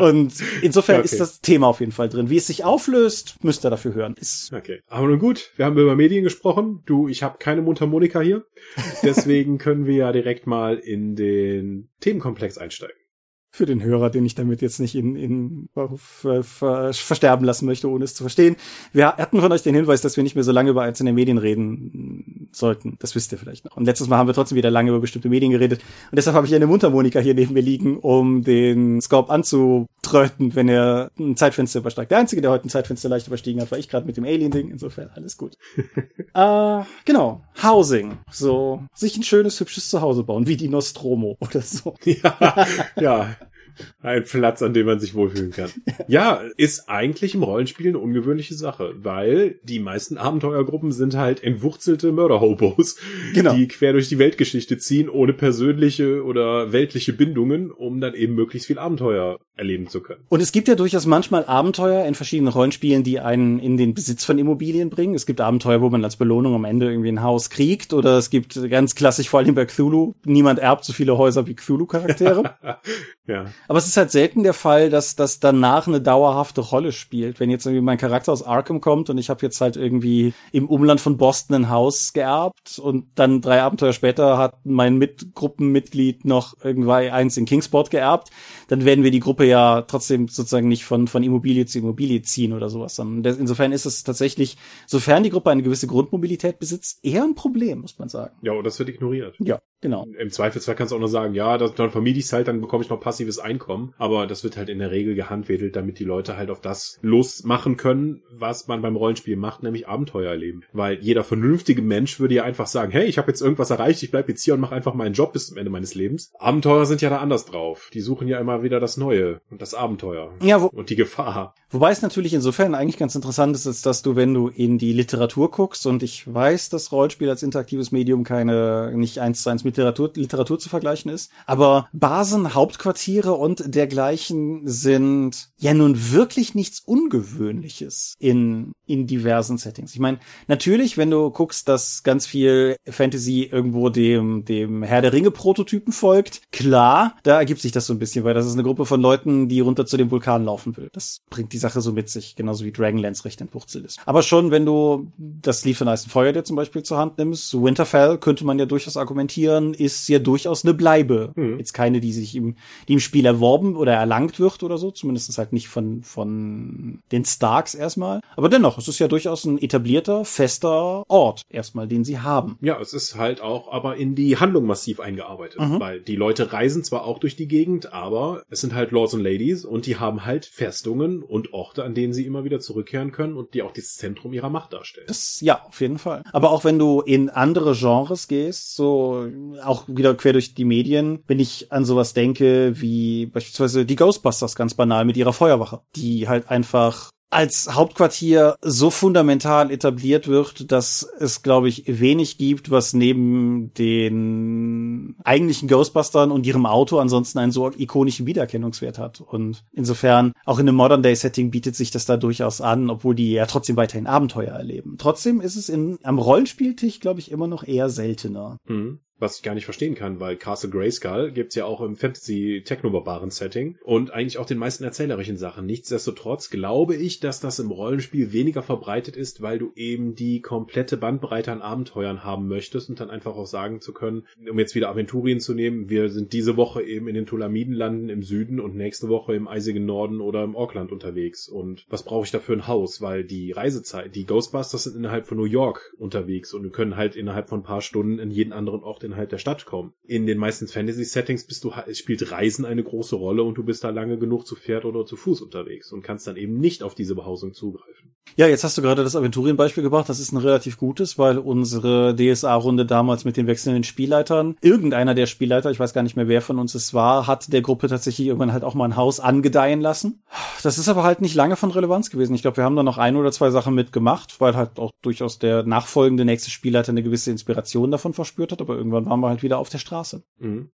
Und insofern okay. ist das Thema auf jeden Fall drin. Wie es sich auflöst, müsst ihr dafür hören. Ist okay. Aber nun gut, wir haben über Medien gesprochen. Du, ich habe keine Mundharmonika hier. [laughs] Deswegen können wir ja direkt mal in den Themenkomplex einsteigen für den Hörer, den ich damit jetzt nicht in, in ver, ver, versterben lassen möchte, ohne es zu verstehen. Wir hatten von euch den Hinweis, dass wir nicht mehr so lange über einzelne Medien reden sollten. Das wisst ihr vielleicht noch. Und letztes Mal haben wir trotzdem wieder lange über bestimmte Medien geredet. Und deshalb habe ich eine Mundharmonika hier neben mir liegen, um den Scope anzutröten, wenn er ein Zeitfenster übersteigt. Der Einzige, der heute ein Zeitfenster leicht überstiegen hat, war ich gerade mit dem Alien-Ding. Insofern alles gut. äh, [laughs] genau. Housing. So, sich ein schönes, hübsches Zuhause bauen, wie die Nostromo oder so. Ja, ja. Ein Platz, an dem man sich wohlfühlen kann. [laughs] Ja, ist eigentlich im Rollenspiel eine ungewöhnliche Sache, weil die meisten Abenteuergruppen sind halt entwurzelte Mörderhobos, genau. die quer durch die Weltgeschichte ziehen, ohne persönliche oder weltliche Bindungen, um dann eben möglichst viel Abenteuer erleben zu können. Und es gibt ja durchaus manchmal Abenteuer in verschiedenen Rollenspielen, die einen in den Besitz von Immobilien bringen. Es gibt Abenteuer, wo man als Belohnung am Ende irgendwie ein Haus kriegt, oder es gibt ganz klassisch, vor allem bei Cthulhu, niemand erbt so viele Häuser wie Cthulhu-Charaktere. [laughs] ja. Aber es ist halt selten der Fall, dass das danach eine dauerhafte Rolle spielt. Wenn jetzt irgendwie mein Charakter aus Arkham kommt und ich habe jetzt halt irgendwie im Umland von Boston ein Haus geerbt und dann drei Abenteuer später hat mein Mitgruppenmitglied noch irgendwie eins in Kingsport geerbt, dann werden wir die Gruppe ja trotzdem sozusagen nicht von, von Immobilie zu Immobilie ziehen oder sowas. Insofern ist es tatsächlich, sofern die Gruppe eine gewisse Grundmobilität besitzt, eher ein Problem, muss man sagen. Ja, und das wird ignoriert. Ja, genau. Im Zweifelsfall kannst du auch noch sagen, ja, das, dann vermiete ich es halt, dann bekomme ich noch passives Einkommen aber das wird halt in der Regel gehandwedelt, damit die Leute halt auf das losmachen können, was man beim Rollenspiel macht, nämlich Abenteuer erleben. Weil jeder vernünftige Mensch würde ja einfach sagen, hey, ich habe jetzt irgendwas erreicht, ich bleib jetzt hier und mache einfach meinen Job bis zum Ende meines Lebens. Abenteuer sind ja da anders drauf. Die suchen ja immer wieder das Neue und das Abenteuer ja, wo, und die Gefahr. Wobei es natürlich insofern eigentlich ganz interessant ist, ist, dass du, wenn du in die Literatur guckst, und ich weiß, dass Rollenspiel als interaktives Medium keine, nicht eins zu eins mit Literatur, Literatur zu vergleichen ist, aber Basen, Hauptquartiere und und dergleichen sind ja nun wirklich nichts Ungewöhnliches in, in diversen Settings. Ich meine, natürlich, wenn du guckst, dass ganz viel Fantasy irgendwo dem, dem Herr der Ringe Prototypen folgt, klar, da ergibt sich das so ein bisschen, weil das ist eine Gruppe von Leuten, die runter zu dem Vulkan laufen will. Das bringt die Sache so mit sich, genauso wie Dragonlance recht entwurzelt ist. Aber schon, wenn du das Lied von Eisen Feuer dir zum Beispiel zur Hand nimmst, Winterfell könnte man ja durchaus argumentieren, ist ja durchaus eine Bleibe. Hm. Jetzt keine, die sich im, die im Spiel erworben oder erlangt wird oder so, zumindest halt nicht von, von den Starks erstmal. Aber dennoch, es ist ja durchaus ein etablierter, fester Ort erstmal, den sie haben. Ja, es ist halt auch aber in die Handlung massiv eingearbeitet, mhm. weil die Leute reisen zwar auch durch die Gegend, aber es sind halt Lords und Ladies und die haben halt Festungen und Orte, an denen sie immer wieder zurückkehren können und die auch das Zentrum ihrer Macht darstellen. Das, ja, auf jeden Fall. Aber auch wenn du in andere Genres gehst, so auch wieder quer durch die Medien, wenn ich an sowas denke, wie beispielsweise die Ghostbusters ganz banal mit ihrer Feuerwache, die halt einfach als Hauptquartier so fundamental etabliert wird, dass es, glaube ich, wenig gibt, was neben den eigentlichen Ghostbustern und ihrem Auto ansonsten einen so ikonischen Wiedererkennungswert hat. Und insofern, auch in einem Modern-Day-Setting bietet sich das da durchaus an, obwohl die ja trotzdem weiterhin Abenteuer erleben. Trotzdem ist es in, am Rollenspieltisch, glaube ich, immer noch eher seltener. Mhm was ich gar nicht verstehen kann, weil Castle Grayskull gibt's ja auch im Fantasy-Techno-Barbaren-Setting und eigentlich auch den meisten erzählerischen Sachen. Nichtsdestotrotz glaube ich, dass das im Rollenspiel weniger verbreitet ist, weil du eben die komplette Bandbreite an Abenteuern haben möchtest und dann einfach auch sagen zu können, um jetzt wieder Aventurien zu nehmen, wir sind diese Woche eben in den Tulamidenlanden im Süden und nächste Woche im eisigen Norden oder im Auckland unterwegs. Und was brauche ich dafür ein Haus? Weil die Reisezeit, die Ghostbusters sind innerhalb von New York unterwegs und wir können halt innerhalb von ein paar Stunden in jeden anderen Ort innerhalb der Stadt kommen. In den meisten Fantasy-Settings bist du, spielt Reisen eine große Rolle und du bist da lange genug zu Pferd oder zu Fuß unterwegs und kannst dann eben nicht auf diese Behausung zugreifen. Ja, jetzt hast du gerade das Aventurien-Beispiel gebracht. Das ist ein relativ gutes, weil unsere DSA-Runde damals mit den wechselnden Spielleitern, irgendeiner der Spielleiter, ich weiß gar nicht mehr, wer von uns es war, hat der Gruppe tatsächlich irgendwann halt auch mal ein Haus angedeihen lassen. Das ist aber halt nicht lange von Relevanz gewesen. Ich glaube, wir haben da noch ein oder zwei Sachen mitgemacht, weil halt auch durchaus der nachfolgende nächste Spielleiter eine gewisse Inspiration davon verspürt hat, aber irgendwann waren wir halt wieder auf der Straße. Mhm.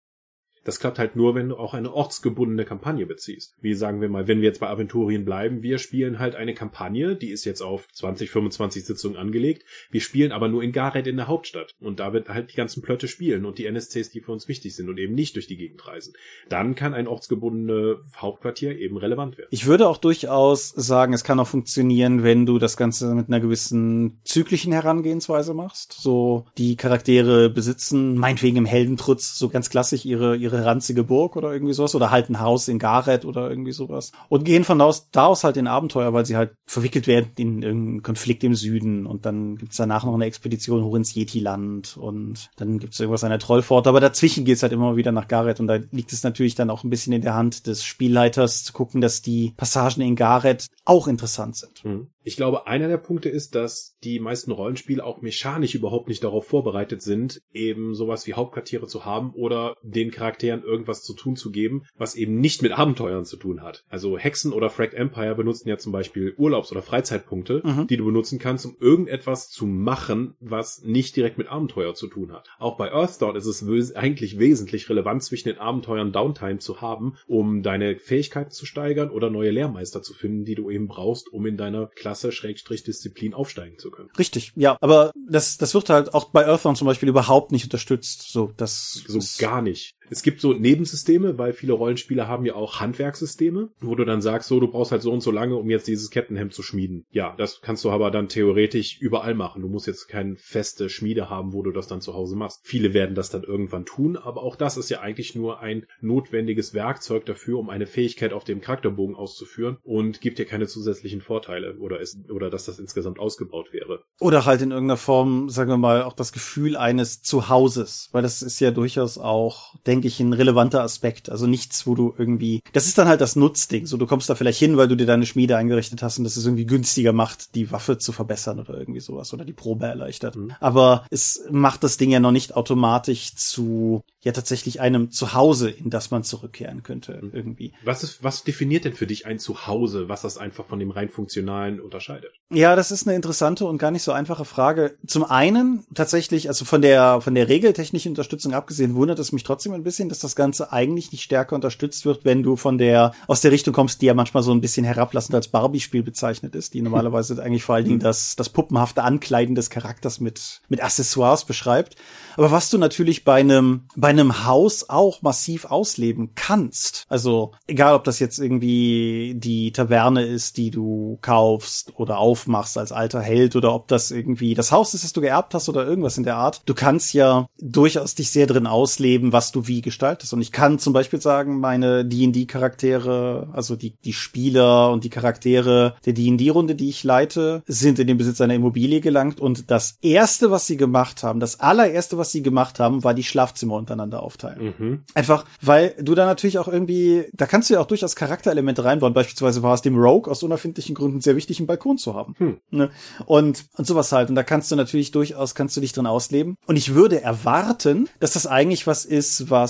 Das klappt halt nur, wenn du auch eine ortsgebundene Kampagne beziehst. Wie sagen wir mal, wenn wir jetzt bei Aventurien bleiben, wir spielen halt eine Kampagne, die ist jetzt auf 20, 25 Sitzungen angelegt. Wir spielen aber nur in Gareth in der Hauptstadt. Und da wird halt die ganzen Plötte spielen und die NSCs, die für uns wichtig sind und eben nicht durch die Gegend reisen. Dann kann ein ortsgebundene Hauptquartier eben relevant werden. Ich würde auch durchaus sagen, es kann auch funktionieren, wenn du das Ganze mit einer gewissen zyklischen Herangehensweise machst. So, die Charaktere besitzen, meinetwegen im Heldentrutz, so ganz klassisch ihre, ihre ihre ranzige Burg oder irgendwie sowas oder halt ein Haus in Gareth oder irgendwie sowas. Und gehen von da aus, da aus halt in Abenteuer, weil sie halt verwickelt werden in irgendeinen Konflikt im Süden. Und dann gibt's danach noch eine Expedition hoch ins Yeti-Land und dann gibt's irgendwas an der Trollfort, aber dazwischen geht's halt immer wieder nach Gareth. Und da liegt es natürlich dann auch ein bisschen in der Hand des Spielleiters zu gucken, dass die Passagen in Gareth auch interessant sind. Mhm. Ich glaube, einer der Punkte ist, dass die meisten Rollenspiele auch mechanisch überhaupt nicht darauf vorbereitet sind, eben sowas wie Hauptquartiere zu haben oder den Charakteren irgendwas zu tun zu geben, was eben nicht mit Abenteuern zu tun hat. Also Hexen oder Fragged Empire benutzen ja zum Beispiel Urlaubs- oder Freizeitpunkte, mhm. die du benutzen kannst, um irgendetwas zu machen, was nicht direkt mit Abenteuer zu tun hat. Auch bei Earthdawn ist es eigentlich wesentlich relevant, zwischen den Abenteuern Downtime zu haben, um deine Fähigkeiten zu steigern oder neue Lehrmeister zu finden, die du eben brauchst, um in deiner Klasse Klasse Schrägstrich Disziplin aufsteigen zu können. Richtig, ja, aber das das wird halt auch bei Earthbound zum Beispiel überhaupt nicht unterstützt. So, das so gar nicht. Es gibt so Nebensysteme, weil viele Rollenspiele haben ja auch Handwerkssysteme, wo du dann sagst, so, du brauchst halt so und so lange, um jetzt dieses Kettenhemd zu schmieden. Ja, das kannst du aber dann theoretisch überall machen. Du musst jetzt keine feste Schmiede haben, wo du das dann zu Hause machst. Viele werden das dann irgendwann tun, aber auch das ist ja eigentlich nur ein notwendiges Werkzeug dafür, um eine Fähigkeit auf dem Charakterbogen auszuführen und gibt dir keine zusätzlichen Vorteile oder ist, oder dass das insgesamt ausgebaut wäre. Oder halt in irgendeiner Form, sagen wir mal, auch das Gefühl eines Zuhauses, weil das ist ja durchaus auch, denke ich, ein relevanter Aspekt. Also nichts, wo du irgendwie, das ist dann halt das Nutzding. So, du kommst da vielleicht hin, weil du dir deine Schmiede eingerichtet hast und das ist irgendwie günstiger macht, die Waffe zu verbessern oder irgendwie sowas oder die Probe erleichtert. Mhm. Aber es macht das Ding ja noch nicht automatisch zu ja tatsächlich einem Zuhause, in das man zurückkehren könnte mhm. irgendwie. Was ist, was definiert denn für dich ein Zuhause, was das einfach von dem rein funktionalen unterscheidet? Ja, das ist eine interessante und gar nicht so einfache Frage. Zum einen tatsächlich, also von der von der regeltechnischen Unterstützung abgesehen, wundert es mich trotzdem ein bisschen, dass das Ganze eigentlich nicht stärker unterstützt wird, wenn du von der aus der Richtung kommst, die ja manchmal so ein bisschen herablassend als Barbie-Spiel bezeichnet ist, die normalerweise eigentlich vor allen Dingen das das puppenhafte Ankleiden des Charakters mit mit Accessoires beschreibt. Aber was du natürlich bei einem bei einem Haus auch massiv ausleben kannst. Also egal, ob das jetzt irgendwie die Taverne ist, die du kaufst oder aufmachst als alter Held oder ob das irgendwie das Haus ist, das du geerbt hast oder irgendwas in der Art. Du kannst ja durchaus dich sehr drin ausleben, was du wie gestaltest. Und ich kann zum Beispiel sagen, meine D&D-Charaktere, also die, die Spieler und die Charaktere der D&D-Runde, die ich leite, sind in den Besitz einer Immobilie gelangt und das erste, was sie gemacht haben, das allererste, was sie gemacht haben, war die Schlafzimmer untereinander untereinander aufteilen. Mhm. Einfach, weil du da natürlich auch irgendwie, da kannst du ja auch durchaus Charakterelemente reinbauen. Beispielsweise war es dem Rogue aus unerfindlichen Gründen sehr wichtig, einen Balkon zu haben. Hm. Ne? Und, und sowas halt. Und da kannst du natürlich durchaus, kannst du dich drin ausleben. Und ich würde erwarten, dass das eigentlich was ist, was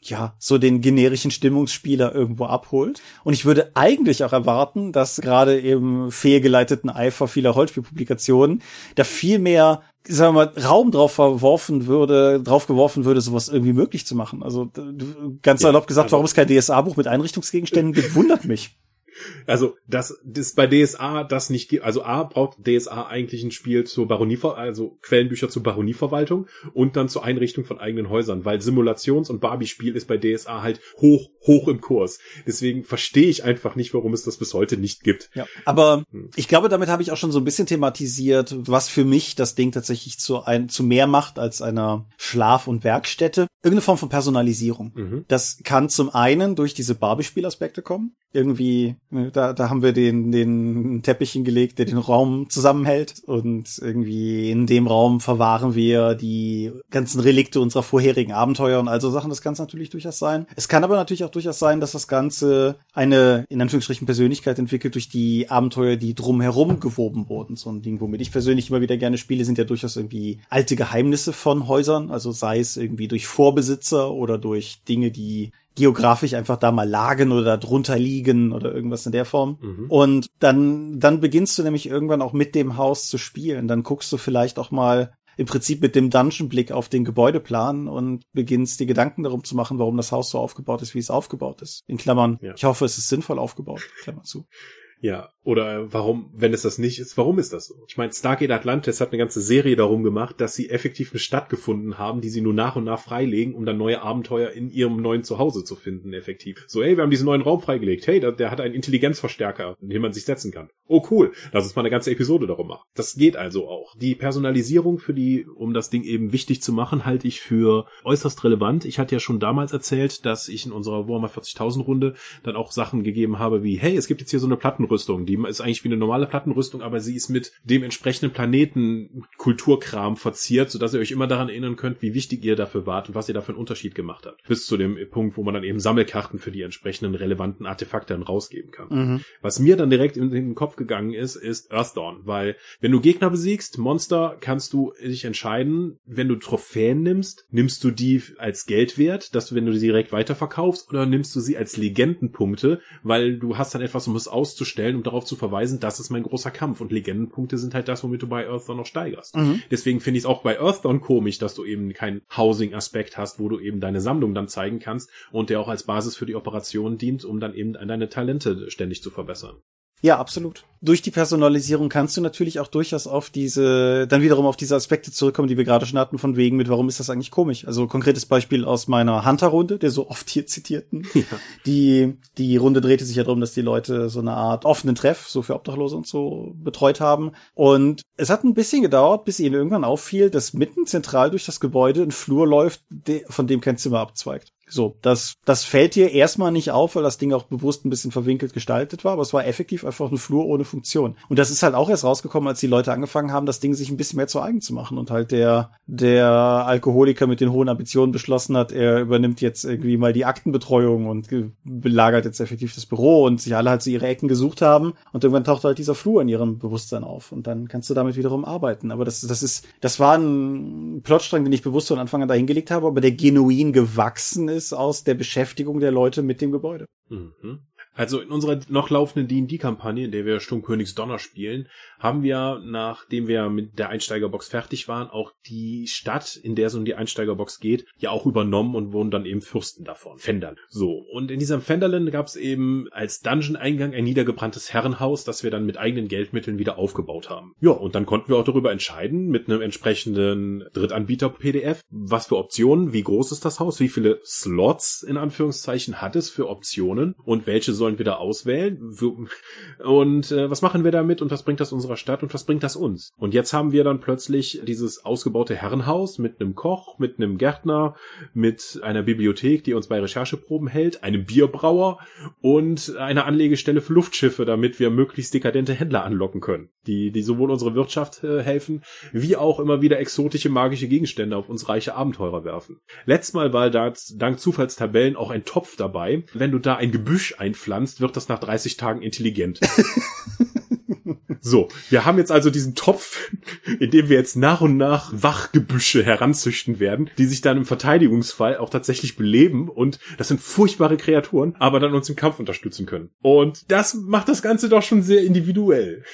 ja, so den generischen Stimmungsspieler irgendwo abholt. Und ich würde eigentlich auch erwarten, dass gerade im fehlgeleiteten Eifer vieler Holzspielpublikationen da viel mehr sagen wir mal, Raum drauf verworfen würde, drauf geworfen würde, sowas irgendwie möglich zu machen. Also ganz ja, gesagt, also, warum es kein DSA-Buch mit Einrichtungsgegenständen gibt, wundert mich. Also, dass das bei DSA das nicht gibt. Also A braucht DSA eigentlich ein Spiel zur Baronie, also Quellenbücher zur Baronieverwaltung und dann zur Einrichtung von eigenen Häusern, weil Simulations- und Barbie-Spiel ist bei DSA halt hoch, hoch im Kurs. Deswegen verstehe ich einfach nicht, warum es das bis heute nicht gibt. Ja, aber hm. ich glaube, damit habe ich auch schon so ein bisschen thematisiert, was für mich das Ding tatsächlich zu ein, zu mehr macht als einer Schlaf- und Werkstätte. Irgendeine Form von Personalisierung. Mhm. Das kann zum einen durch diese Barbie-Spielaspekte kommen irgendwie, da, da haben wir den, den Teppich hingelegt, der den Raum zusammenhält und irgendwie in dem Raum verwahren wir die ganzen Relikte unserer vorherigen Abenteuer und also Sachen. Das kann es natürlich durchaus sein. Es kann aber natürlich auch durchaus sein, dass das Ganze eine, in Anführungsstrichen, Persönlichkeit entwickelt durch die Abenteuer, die drumherum gewoben wurden. So ein Ding, womit ich persönlich immer wieder gerne spiele, sind ja durchaus irgendwie alte Geheimnisse von Häusern, also sei es irgendwie durch Vorbesitzer oder durch Dinge, die geografisch einfach da mal lagen oder drunter liegen oder irgendwas in der Form. Mhm. Und dann, dann beginnst du nämlich irgendwann auch mit dem Haus zu spielen. Dann guckst du vielleicht auch mal im Prinzip mit dem Dungeon-Blick auf den Gebäudeplan und beginnst die Gedanken darum zu machen, warum das Haus so aufgebaut ist, wie es aufgebaut ist. In Klammern, ja. ich hoffe, es ist sinnvoll aufgebaut. Klammer zu. Ja, oder warum, wenn es das nicht ist, warum ist das so? Ich meine, Stargate Atlantis hat eine ganze Serie darum gemacht, dass sie effektiv eine Stadt gefunden haben, die sie nur nach und nach freilegen, um dann neue Abenteuer in ihrem neuen Zuhause zu finden, effektiv. So, ey, wir haben diesen neuen Raum freigelegt. Hey, der, der hat einen Intelligenzverstärker, in den man sich setzen kann. Oh, cool. Lass uns mal eine ganze Episode darum machen. Das geht also auch. Die Personalisierung für die, um das Ding eben wichtig zu machen, halte ich für äußerst relevant. Ich hatte ja schon damals erzählt, dass ich in unserer Warhammer 40.000 Runde dann auch Sachen gegeben habe wie, hey, es gibt jetzt hier so eine Platten Plattenrüstung. Die ist eigentlich wie eine normale Plattenrüstung, aber sie ist mit dem entsprechenden Planeten Kulturkram verziert, sodass ihr euch immer daran erinnern könnt, wie wichtig ihr dafür wart und was ihr dafür einen Unterschied gemacht habt. Bis zu dem Punkt, wo man dann eben Sammelkarten für die entsprechenden relevanten Artefakte dann rausgeben kann. Mhm. Was mir dann direkt in den Kopf gegangen ist, ist Earthdawn, weil wenn du Gegner besiegst, Monster, kannst du dich entscheiden, wenn du Trophäen nimmst, nimmst du die als Geld wert, dass du, wenn du sie direkt weiterverkaufst, oder nimmst du sie als Legendenpunkte, weil du hast dann etwas, um es auszustellen stellen, um darauf zu verweisen, das ist mein großer Kampf. Und Legendenpunkte sind halt das, womit du bei Earthdawn noch steigerst. Mhm. Deswegen finde ich es auch bei Earthdawn komisch, dass du eben keinen Housing-Aspekt hast, wo du eben deine Sammlung dann zeigen kannst und der auch als Basis für die Operation dient, um dann eben deine Talente ständig zu verbessern. Ja, absolut. Durch die Personalisierung kannst du natürlich auch durchaus auf diese, dann wiederum auf diese Aspekte zurückkommen, die wir gerade schon hatten, von wegen mit, warum ist das eigentlich komisch? Also konkretes Beispiel aus meiner Hunter-Runde, der so oft hier zitierten. [laughs] Ja. Die, die Runde drehte sich ja darum, dass die Leute so eine Art offenen Treff, so für Obdachlose und so, betreut haben. Und es hat ein bisschen gedauert, bis ihnen irgendwann auffiel, dass mitten zentral durch das Gebäude ein Flur läuft, von dem kein Zimmer abzweigt. So, das, das fällt dir erstmal nicht auf, weil das Ding auch bewusst ein bisschen verwinkelt gestaltet war, aber es war effektiv einfach ein Flur ohne Funktion. Und das ist halt auch erst rausgekommen, als die Leute angefangen haben, das Ding sich ein bisschen mehr zu eigen zu machen und halt der, der Alkoholiker mit den hohen Ambitionen beschlossen hat, er übernimmt jetzt irgendwie mal die Aktenbetreuung und belagert jetzt effektiv das Büro und sich alle halt so ihre Ecken gesucht haben und irgendwann taucht halt dieser Flur in ihrem Bewusstsein auf und dann kannst du damit wiederum arbeiten. Aber das, das ist, das war ein Plotstrang, den ich bewusst von Anfang an dahingelegt habe, aber der genuin gewachsen ist aus der Beschäftigung der Leute mit dem Gebäude. Mhm. Also in unserer noch laufenden D&D-Kampagne, in der wir Sturmkönigs Donner spielen, haben wir, nachdem wir mit der Einsteigerbox fertig waren, auch die Stadt, in der es um die Einsteigerbox geht, ja auch übernommen und wurden dann eben Fürsten davon, Fendern. So, und in diesem Fenderland gab es eben als Dungeon-Eingang ein niedergebranntes Herrenhaus, das wir dann mit eigenen Geldmitteln wieder aufgebaut haben. Ja, und dann konnten wir auch darüber entscheiden, mit einem entsprechenden Drittanbieter-PDF, was für Optionen, wie groß ist das Haus, wie viele Slots in Anführungszeichen hat es für Optionen und welche sollen sollen wir da auswählen? Und äh, was machen wir damit und was bringt das unserer Stadt und was bringt das uns? Und jetzt haben wir dann plötzlich dieses ausgebaute Herrenhaus mit einem Koch, mit einem Gärtner, mit einer Bibliothek, die uns bei Rechercheproben hält, einem Bierbrauer und einer Anlegestelle für Luftschiffe, damit wir möglichst dekadente Händler anlocken können, die, die sowohl unsere Wirtschaft äh, helfen, wie auch immer wieder exotische magische Gegenstände auf uns reiche Abenteurer werfen. Letztes Mal war da dank Zufallstabellen auch ein Topf dabei. Wenn du da ein Gebüsch einpflanzt, pflanzt, wird das nach 30 Tagen intelligent. [laughs] So, wir haben jetzt also diesen Topf, in dem wir jetzt nach und nach Wachgebüsche heranzüchten werden, die sich dann im Verteidigungsfall auch tatsächlich beleben und das sind furchtbare Kreaturen, aber dann uns im Kampf unterstützen können. Und das macht das Ganze doch schon sehr individuell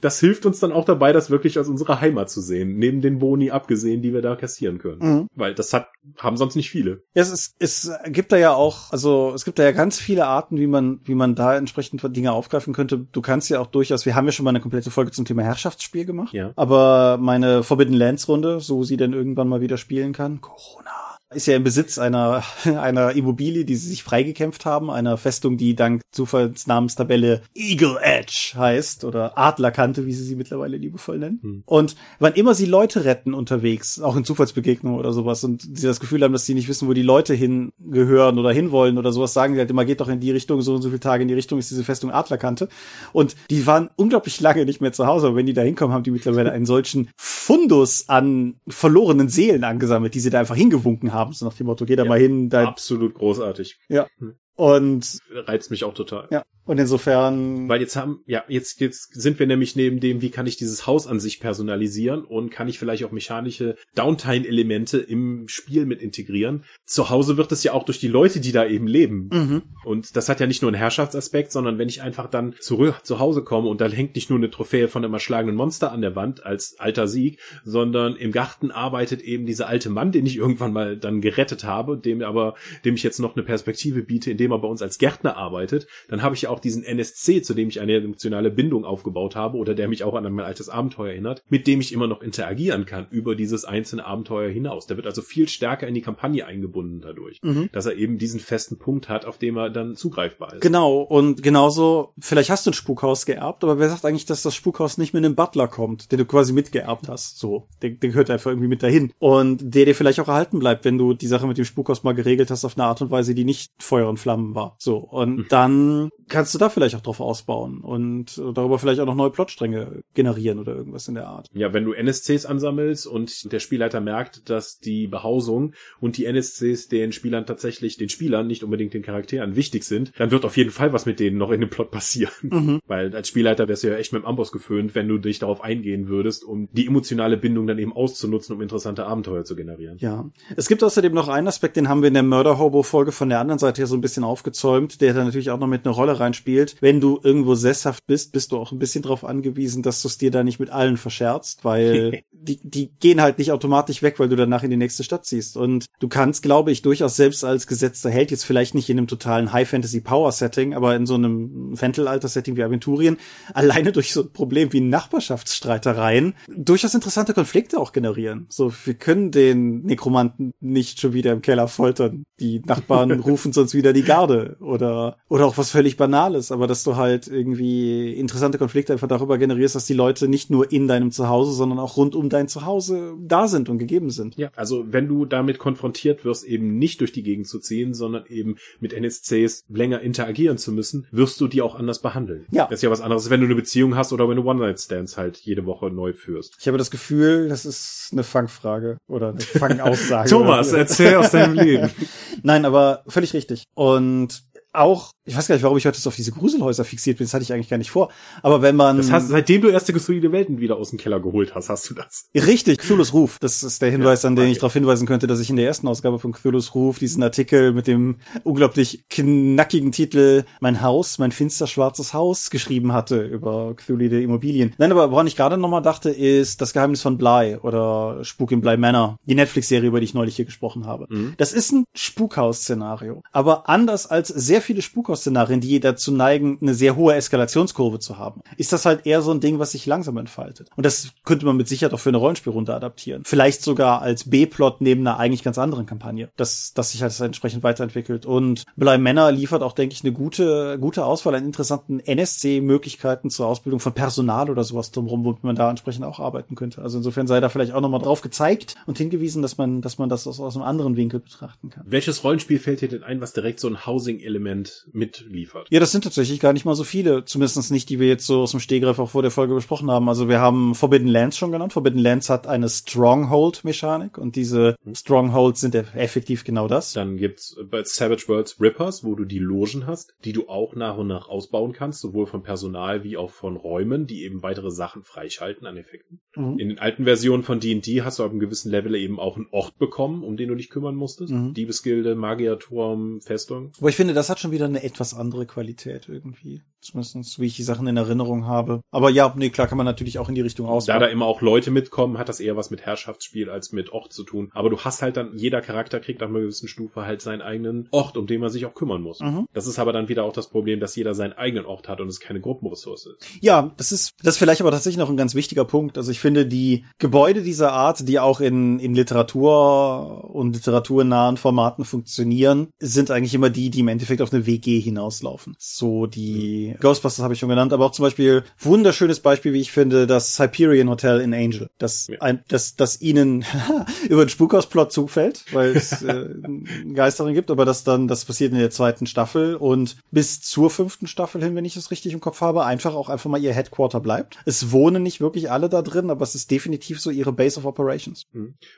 das hilft uns dann auch dabei, das wirklich als unsere Heimat zu sehen, neben den Boni abgesehen, die wir da kassieren können. Mhm. Weil das hat, haben sonst nicht viele. Ja, es, ist, es gibt da ja auch, also es gibt da ja ganz viele Arten, wie man, wie man da entsprechend Dinge aufgreifen könnte. Du kannst ja auch durchaus, wir haben ja schon mal eine komplette Folge zum Thema Herrschaftsspiel gemacht. Ja. Aber meine Forbidden Lands Runde, so sie denn irgendwann mal wieder spielen kann, Corona ist ja im Besitz einer, [laughs] einer Immobilie, die sie sich freigekämpft haben, einer Festung, die dank Zufallsnamenstabelle Eagle Edge heißt oder Adlerkante, wie sie sie mittlerweile liebevoll nennen. Hm. Und wann immer sie Leute retten unterwegs, auch in Zufallsbegegnungen oder sowas, und sie das Gefühl haben, dass sie nicht wissen, wo die Leute hingehören oder hinwollen oder sowas, sagen sie halt immer, geht doch in die Richtung, so und so viele Tage in die Richtung ist diese Festung Adlerkante. Und die waren unglaublich lange nicht mehr zu Hause, aber wenn die da hinkommen, haben die mittlerweile einen solchen Fundus an verlorenen Seelen angesammelt, die sie da einfach hingewunken haben haben, so nach dem Motto, geh da ja, mal hin. Da absolut großartig. Ja. Hm. Und reizt mich auch total. Ja. Und insofern. Weil jetzt haben, ja, jetzt, jetzt sind wir nämlich neben dem, wie kann ich dieses Haus an sich personalisieren und kann ich vielleicht auch mechanische Downtime-Elemente im Spiel mit integrieren. Zu Hause wird es ja auch durch die Leute, die da eben leben. Mhm. Und das hat ja nicht nur einen Herrschaftsaspekt, sondern wenn ich einfach dann zurück zu Hause komme und da hängt nicht nur eine Trophäe von einem erschlagenen Monster an der Wand als alter Sieg, sondern im Garten arbeitet eben dieser alte Mann, den ich irgendwann mal dann gerettet habe, dem aber, dem ich jetzt noch eine Perspektive biete, indem er bei uns als Gärtner arbeitet, dann habe ich ja auch diesen NSC, zu dem ich eine emotionale Bindung aufgebaut habe oder der mich auch an mein altes Abenteuer erinnert, mit dem ich immer noch interagieren kann über dieses einzelne Abenteuer hinaus. Der wird also viel stärker in die Kampagne eingebunden dadurch, mhm. dass er eben diesen festen Punkt hat, auf dem er dann zugreifbar ist. Genau, und genauso, vielleicht hast du ein Spukhaus geerbt, aber wer sagt eigentlich, dass das Spukhaus nicht mit einem Butler kommt, den du quasi mitgeerbt hast? So, der, der gehört einfach irgendwie mit dahin. Und der dir vielleicht auch erhalten bleibt, wenn du die Sache mit dem Spukhaus mal geregelt hast auf eine Art und Weise, die nicht Feuer und Flammen war. So, und mhm. dann kannst du da vielleicht auch drauf ausbauen und darüber vielleicht auch noch neue Plotstränge generieren oder irgendwas in der Art. Ja, wenn du NSCs ansammelst und der Spielleiter merkt, dass die Behausung und die NSCs den Spielern tatsächlich, den Spielern, nicht unbedingt den Charakteren wichtig sind, dann wird auf jeden Fall was mit denen noch in dem Plot passieren. Mhm. Weil als Spielleiter wärst du ja echt mit dem Amboss geföhnt, wenn du dich darauf eingehen würdest, um die emotionale Bindung dann eben auszunutzen, um interessante Abenteuer zu generieren. Ja. Es gibt außerdem noch einen Aspekt, den haben wir in der Murder-Hobo-Folge von der anderen Seite her so ein bisschen aufgezäumt, der da natürlich auch noch mit einer Rolle rein reinspielt. Wenn du irgendwo sesshaft bist, bist du auch ein bisschen darauf angewiesen, dass du es dir da nicht mit allen verscherzt, weil [laughs] die, die gehen halt nicht automatisch weg, weil du danach in die nächste Stadt ziehst. Und du kannst, glaube ich, durchaus selbst als gesetzter Held, jetzt vielleicht nicht in einem totalen High-Fantasy-Power-Setting, aber in so einem Fentelalter-Setting wie Aventurien, [laughs] alleine durch so ein Problem wie Nachbarschaftsstreitereien, durchaus interessante Konflikte auch generieren. So, wir können den Nekromanten nicht schon wieder im Keller foltern. Die Nachbarn [laughs] rufen sonst wieder die Garde oder, oder auch was völlig Banales, aber dass du halt irgendwie interessante Konflikte einfach darüber generierst, dass die Leute nicht nur in deinem Zuhause, sondern auch rund um dein Zuhause da sind und gegeben sind. Ja, also wenn du damit konfrontiert wirst, eben nicht durch die Gegend zu ziehen, sondern eben mit NSCs länger interagieren zu müssen, wirst du die auch anders behandeln. Ja. Das ist ja was anderes, wenn du eine Beziehung hast oder wenn du One-Night-Stands halt jede Woche neu führst. Ich habe das Gefühl, das ist eine Fangfrage oder eine [laughs] Fangaussage. Thomas, erzähl aus deinem Leben. [laughs] Nein, aber völlig richtig. Und Und auch, ich weiß gar nicht, warum ich heute so auf diese Gruselhäuser fixiert bin, das hatte ich eigentlich gar nicht vor. Aber wenn man. Das hast, seitdem du erste gestruide Welten wieder aus dem Keller geholt hast, hast du das. Richtig, Cthulhu's Ruf. Das ist der Hinweis, an den ich darauf hinweisen könnte, dass ich in der ersten Ausgabe von Cthulhu's Ruf diesen Artikel mit dem unglaublich knackigen Titel Mein Haus, mein finster schwarzes Haus geschrieben hatte über Cthulhu Immobilien. Nein, aber woran ich gerade nochmal dachte, ist das Geheimnis von Bly oder Spuk in Bly Manor. Die Netflix-Serie, über die ich neulich hier gesprochen habe. Mhm. Das ist ein Spukhaus-Szenario. Aber anders als sehr viele Spukhaus-Szenarien, die dazu neigen, eine sehr hohe Eskalationskurve zu haben, ist das halt eher so ein Ding, was sich langsam entfaltet. Und das könnte man mit Sicherheit auch für eine Rollenspielrunde adaptieren. Vielleicht sogar als B-Plot neben einer eigentlich ganz anderen Kampagne, dass, dass sich halt entsprechend weiterentwickelt. Und Bly Manor liefert auch, denke ich, eine gute, gute Auswahl an interessanten NSC-Möglichkeiten zur Ausbildung von Personal oder sowas drumherum, womit man da entsprechend auch arbeiten könnte. Also insofern sei da vielleicht auch nochmal drauf gezeigt und hingewiesen, dass man, dass man das aus, aus einem anderen Winkel betrachten kann. Welches Rollenspiel fällt dir denn ein, was direkt so ein Housing-Element mitliefert? Ja, das sind tatsächlich gar nicht mal so viele. Zumindest nicht, die wir jetzt so aus dem Stehgreif auch vor der Folge besprochen haben. Also wir haben Forbidden Lands schon genannt. Forbidden Lands hat eine Stronghold-Mechanik und diese Strongholds sind effektiv genau das. Dann gibt's bei Savage Worlds Rippers, wo du die Logen hast, die du auch nach und nach ausbauen kannst, sowohl von Personal wie auch von Räumen, die eben weitere Sachen freischalten an Effekten. Mhm. In den alten Versionen von D&D hast du ab einem gewissen Level eben auch einen Ort bekommen, um den du dich kümmern musstest. Mhm. Diebesgilde, Magierturm, Festung. Aber ich finde, das hat schon wieder eine etwas andere Qualität irgendwie. Zumindest wie ich die Sachen in Erinnerung habe. Aber ja, nee, klar kann man natürlich auch in die Richtung Da ausbauen. da immer auch Leute mitkommen, hat das eher was mit Herrschaftsspiel als mit Ort zu tun. Aber du hast halt dann, jeder Charakter kriegt nach einer gewissen Stufe halt seinen eigenen Ort, um den man sich auch kümmern muss. Mhm. Das ist aber dann wieder auch das Problem, dass jeder seinen eigenen Ort hat und es keine Gruppenressource ist. Ja, das ist das ist vielleicht aber tatsächlich noch ein ganz wichtiger Punkt. Also ich finde die Gebäude dieser Art, die auch in in Literatur und literaturnahen Formaten funktionieren, sind eigentlich immer die, die im Endeffekt auf eine WG hinauslaufen. So die Ghostbusters habe ich schon genannt, aber auch zum Beispiel wunderschönes Beispiel, wie ich finde, das Hyperion Hotel in Angel, das Ja. ein das das ihnen [laughs] über den Spukhausplot zufällt, weil es [laughs] äh, einen Geist darin gibt, aber das dann das passiert in der zweiten Staffel und bis zur fünften Staffel hin, wenn ich es richtig im Kopf habe, einfach auch einfach mal ihr Headquarter bleibt. Es wohnen nicht wirklich alle da drin, aber es ist definitiv so ihre Base of Operations.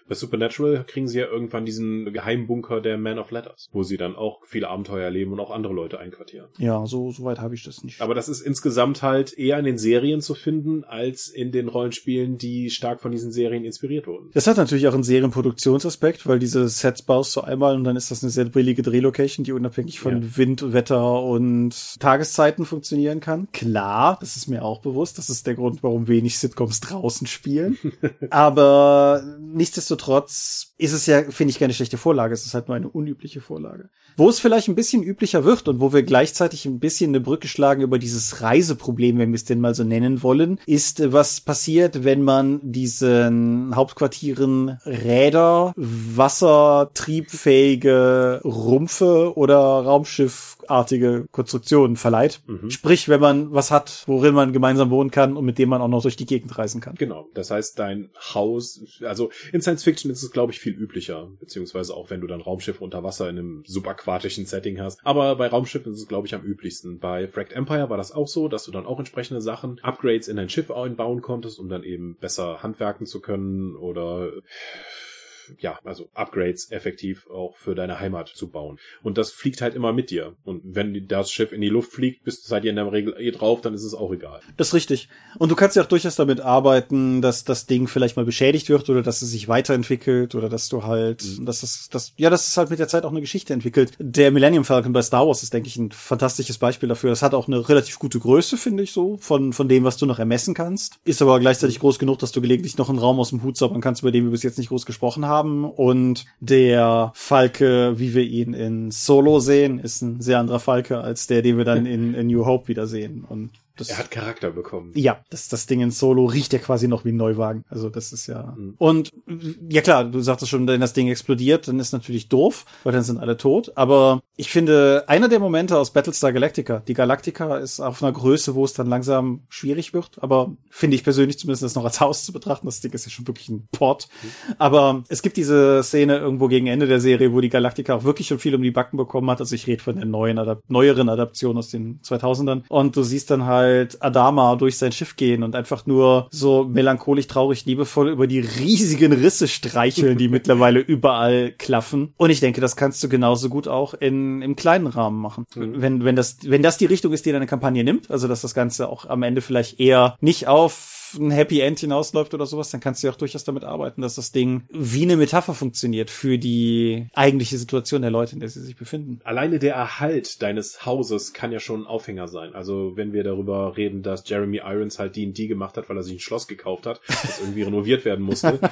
Bei Supernatural kriegen sie ja irgendwann diesen Geheimbunker der Man of Letters, wo sie dann auch viele Abenteuer erleben und auch andere Leute einquartieren. Ja, so so weit habe ich das nicht. Aber das ist insgesamt halt eher in den Serien zu finden, als in den Rollenspielen, die stark von diesen Serien inspiriert wurden. Das hat natürlich auch einen Serienproduktionsaspekt, weil diese Sets baust du einmal und dann ist das eine sehr billige Drehlocation, die unabhängig von Ja. Wind, Wetter und Tageszeiten funktionieren kann. Klar, das ist mir auch bewusst. Das ist der Grund, warum wenig Sitcoms draußen spielen. [laughs] Aber nichtsdestotrotz ist es ja, finde ich, keine schlechte Vorlage. Es ist halt nur eine unübliche Vorlage. Wo es vielleicht ein bisschen üblicher wird und wo wir gleichzeitig ein bisschen eine Brücke schlagen über dieses Reiseproblem, wenn wir es denn mal so nennen wollen, ist, äh, was passiert, wenn man diesen Hauptquartieren Räder, wassertriebfähige Rumpfe oder Raumschiffartige Konstruktionen verleiht. Mhm. Sprich, wenn man was hat, worin man gemeinsam wohnen kann und mit dem man auch noch durch die Gegend reisen kann. Genau. Das heißt, dein Haus, also in Science Fiction ist es, glaube ich, viel üblicher, beziehungsweise auch wenn du dann Raumschiffe unter Wasser in einem subaquatischen Setting hast. Aber bei Raumschiffen ist es, glaube ich, am üblichsten. Bei Fracked Empire war das auch so, dass du dann auch entsprechende Sachen, Upgrades in dein Schiff einbauen konntest, um dann eben besser handwerken zu können oder ja, also Upgrades effektiv auch für deine Heimat zu bauen. Und das fliegt halt immer mit dir. Und wenn das Schiff in die Luft fliegt, bist seid ihr in der Regel eh drauf, dann ist es auch egal. Das ist richtig. Und du kannst ja auch durchaus damit arbeiten, dass das Ding vielleicht mal beschädigt wird oder dass es sich weiterentwickelt oder dass du halt, mhm. dass es, das, ja, dass es halt mit der Zeit auch eine Geschichte entwickelt. Der Millennium Falcon bei Star Wars ist, denke ich, ein fantastisches Beispiel dafür. Das hat auch eine relativ gute Größe, finde ich so, von, von dem, was du noch ermessen kannst. Ist aber gleichzeitig groß genug, dass du gelegentlich noch einen Raum aus dem Hut zaubern kannst, über den wir bis jetzt nicht groß gesprochen haben. Und der Falke, wie wir ihn in Solo sehen, ist ein sehr anderer Falke als der, den wir dann in, in New Hope wiedersehen. Und das, er hat Charakter bekommen. Ja, das, das Ding in Solo riecht ja quasi noch wie ein Neuwagen. Also das ist ja. Mhm. Und ja klar, du sagtest schon, wenn das Ding explodiert, dann ist natürlich doof, weil dann sind alle tot. Aber ich finde, einer der Momente aus Battlestar Galactica, die Galactica ist auf einer Größe, wo es dann langsam schwierig wird. Aber finde ich persönlich zumindest das noch als Haus zu betrachten. Das Ding ist ja schon wirklich ein Port. Aber es gibt diese Szene irgendwo gegen Ende der Serie, wo die Galactica auch wirklich schon viel um die Backen bekommen hat. Also ich rede von der neuen, Adap neueren Adaption aus den 2000ern. Und du siehst dann halt Adama durch sein Schiff gehen und einfach nur so melancholisch, traurig, liebevoll über die riesigen Risse streicheln, die mittlerweile überall klaffen. Und ich denke, das kannst du genauso gut auch in, im kleinen Rahmen machen. Mhm. Wenn, wenn das, wenn das die Richtung ist, die deine Kampagne nimmt, also dass das Ganze auch am Ende vielleicht eher nicht auf ein Happy End hinausläuft oder sowas, dann kannst du ja auch durchaus damit arbeiten, dass das Ding wie eine Metapher funktioniert für die eigentliche Situation der Leute, in der sie sich befinden. Alleine der Erhalt deines Hauses kann ja schon ein Aufhänger sein. Also wenn wir darüber reden, dass Jeremy Irons halt D&D gemacht hat, weil er sich ein Schloss gekauft hat, das irgendwie [laughs] renoviert werden musste. [laughs]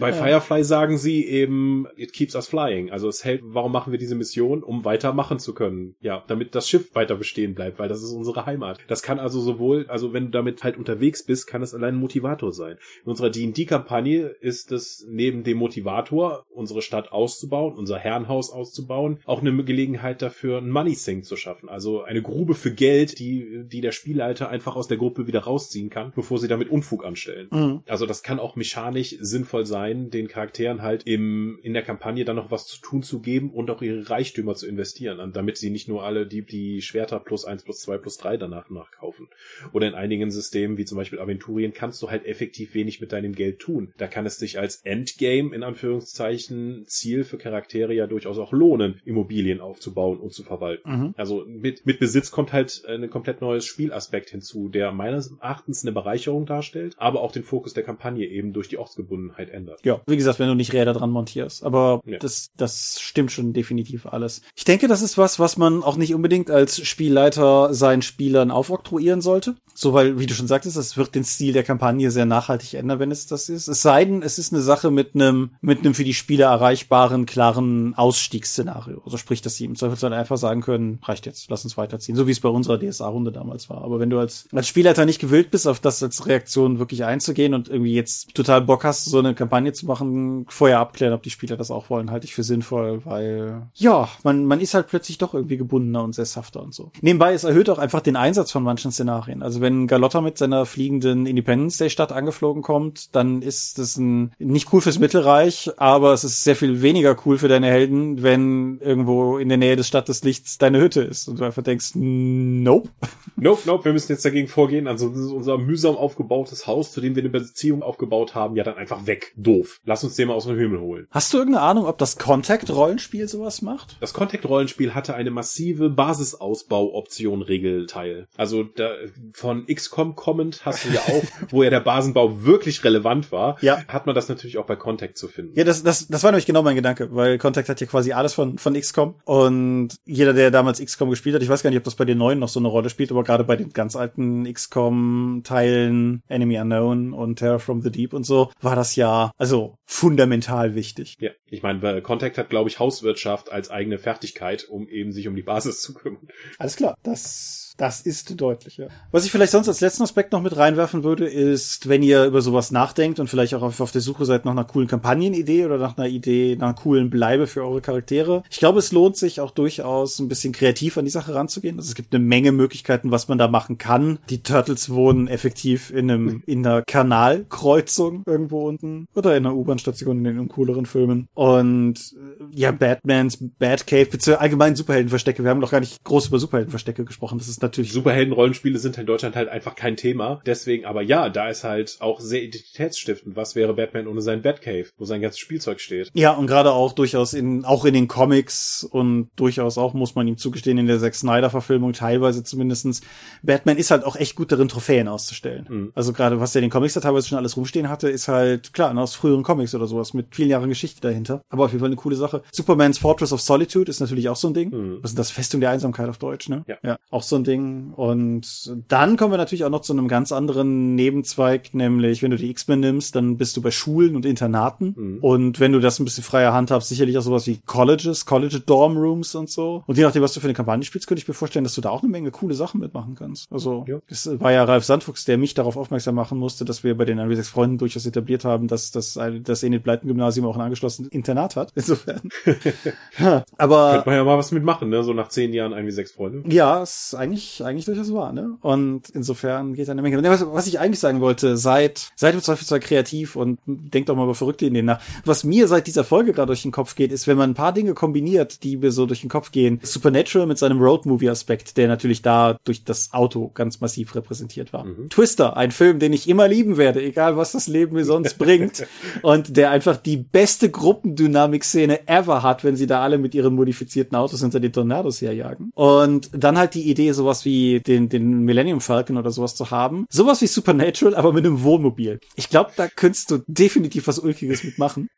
Bei. Firefly sagen sie eben, it keeps us flying. Also es hält, warum machen wir diese Mission? Um weitermachen zu können. Ja, damit das Schiff weiter bestehen bleibt, weil das ist unsere Heimat. Das kann also sowohl, also wenn du damit halt unterwegs bist, kann es allein ein Motivator sein. In unserer D&D-Kampagne ist es neben dem Motivator, unsere Stadt auszubauen, unser Herrenhaus auszubauen, auch eine Gelegenheit dafür, ein Money Sink zu schaffen. Also eine Grube für Geld, die, die der Spielleiter einfach aus der Gruppe wieder rausziehen kann, bevor sie damit Unfug anstellen. Mhm. Also das kann auch mechanisch sinnvoll sein, den Charakteren halt im, in der Kampagne dann noch was zu tun zu geben und auch ihre Reichtümer zu investieren, damit sie nicht nur alle die, die Schwerter plus eins plus zwei plus drei danach nachkaufen. Oder in einigen Systemen, wie zum Beispiel Aventurien, kannst du halt effektiv wenig mit deinem Geld tun. Da kann es sich als Endgame, in Anführungszeichen, Ziel für Charaktere ja durchaus auch lohnen, Immobilien aufzubauen und zu verwalten. Mhm. Also mit, mit Besitz kommt halt ein komplett neues Spielaspekt hinzu, der meines Erachtens eine Bereicherung darstellt, aber auch den Fokus der Kampagne eben durch die Ortsgebundenheit Verbundenheit ändert. Ja, wie gesagt, wenn du nicht Räder dran montierst. Aber ja. das, das stimmt schon definitiv alles. Ich denke, das ist was, was man auch nicht unbedingt als Spielleiter seinen Spielern aufoktroyieren sollte. So, weil, wie du schon sagtest, es wird den Stil der Kampagne sehr nachhaltig ändern, wenn es das ist. Es sei denn, es ist eine Sache mit einem, mit einem für die Spieler erreichbaren, klaren Ausstiegsszenario. Also sprich, dass sie im Zweifelsfall einfach sagen können, reicht jetzt, lass uns weiterziehen. So wie es bei unserer DSA-Runde damals war. Aber wenn du als, als Spielleiter nicht gewillt bist, auf das als Reaktion wirklich einzugehen und irgendwie jetzt total Bock hast, so eine Kampagne zu machen, vorher abklären, ob die Spieler das auch wollen, halte ich für sinnvoll, weil, ja, man, man ist halt plötzlich doch irgendwie gebundener und sesshafter und so. Nebenbei, es erhöht auch einfach den Einsatz von manchen Szenarien. Also wenn Galotta mit seiner fliegenden Independence Day Stadt angeflogen kommt, dann ist das ein, nicht cool fürs Mittelreich, aber es ist sehr viel weniger cool für deine Helden, wenn irgendwo in der Nähe des Stadt des Lichts deine Hütte ist und du einfach denkst, nope. Nope, nope, wir müssen jetzt dagegen vorgehen. Also unser mühsam aufgebautes Haus, zu dem wir eine Beziehung aufgebaut haben, ja dann einfach weg. Doof. Lass uns den mal aus dem Himmel holen. Hast du irgendeine Ahnung, ob das Contact-Rollenspiel sowas macht? Das Contact-Rollenspiel hatte eine massive Basisausbau-Option-Regelteil. Also da, von XCOM XCOM kommend hast du ja auch, [laughs] wo ja der Basenbau wirklich relevant war, ja. hat man das natürlich auch bei Contact zu finden. Ja, das, das, das war nämlich genau mein Gedanke, weil Contact hat ja quasi alles von, von XCOM und jeder, der damals XCOM gespielt hat, ich weiß gar nicht, ob das bei den neuen noch so eine Rolle spielt, aber gerade bei den ganz alten XCOM-Teilen, Enemy Unknown und Terror from the Deep und so, war das ja, also fundamental wichtig. Ja, ich meine, Contact hat, glaube ich, Hauswirtschaft als eigene Fertigkeit, um eben sich um die Basis zu kümmern. Alles klar, das das ist deutlich, ja. Was ich vielleicht sonst als letzten Aspekt noch mit reinwerfen würde, ist, wenn ihr über sowas nachdenkt und vielleicht auch auf, der Suche seid nach einer coolen Kampagnenidee oder nach einer Idee, nach einer coolen Bleibe für eure Charaktere. Ich glaube, es lohnt sich auch durchaus ein bisschen kreativ an die Sache ranzugehen. Also es gibt eine Menge Möglichkeiten, was man da machen kann. Die Turtles wohnen effektiv in einem, in einer Kanalkreuzung irgendwo unten oder in einer U-Bahn-Station in den uncooleren Filmen. Und äh, ja, Batmans Batcave, beziehungsweise allgemein Superheldenverstecke. Wir haben noch gar nicht groß über Superheldenverstecke gesprochen. Das ist natürlich. Superhelden-Rollenspiele sind in Deutschland halt einfach kein Thema. Deswegen, aber ja, da ist halt auch sehr identitätsstiftend. Was wäre Batman ohne sein Batcave, wo sein ganzes Spielzeug steht? Ja, und gerade auch durchaus in, auch in den Comics und durchaus auch, muss man ihm zugestehen, in der Zack Snyder-Verfilmung teilweise zumindestens. Batman ist halt auch echt gut darin, Trophäen auszustellen. Mhm. Also gerade, was er in den Comics da teilweise schon alles rumstehen hatte, ist halt, klar, aus früheren Comics oder sowas mit vielen Jahren Geschichte dahinter. Aber auf jeden Fall eine coole Sache. Superman's Fortress of Solitude ist natürlich auch so ein Ding. Mhm. Was ist das? Festung der Einsamkeit auf Deutsch, ne? Ja. ja. Auch so ein Ding. Und dann kommen wir natürlich auch noch zu einem ganz anderen Nebenzweig, nämlich wenn du die X-Men nimmst, dann bist du bei Schulen und Internaten. Mhm. Und wenn du das ein bisschen freier Hand hast, sicherlich auch sowas wie Colleges, College Dorm Rooms und so. Und je nachdem, was du für eine Kampagne spielst, könnte ich mir vorstellen, dass du da auch eine Menge coole Sachen mitmachen kannst. Also, ja. es war ja Ralf Sandfuchs, der mich darauf aufmerksam machen musste, dass wir bei den 1 Freunden durchaus etabliert haben, dass das, das Enid Blyton Gymnasium auch ein angeschlossenes Internat hat. [laughs] Insofern. [laughs] Aber. Könnte man ja mal was mitmachen, ne? So nach zehn Jahren 1 wie Freunde. Ja, ist eigentlich, eigentlich durchaus wahr, ne? Und insofern geht da eine Menge. Was, was ich eigentlich sagen wollte, seid, seid im Zweifelsfall kreativ und denkt doch mal über verrückte Ideen nach. Was mir seit dieser Folge gerade durch den Kopf geht, ist, wenn man ein paar Dinge kombiniert, die mir so durch den Kopf gehen. Supernatural mit seinem Roadmovie-Aspekt, der natürlich da durch das Auto ganz massiv repräsentiert war. Mhm. Twister, ein Film, den ich immer lieben werde, egal was das Leben mir sonst bringt. [laughs] Und der einfach die beste Gruppendynamik-Szene ever hat, wenn sie da alle mit ihren modifizierten Autos hinter den Tornados herjagen. Und dann halt die Idee, sowas wie den, den Millennium Falcon oder sowas zu haben. Sowas wie Supernatural, aber mit einem Wohnmobil. Ich glaube, da könntest du definitiv was Ulkiges mitmachen.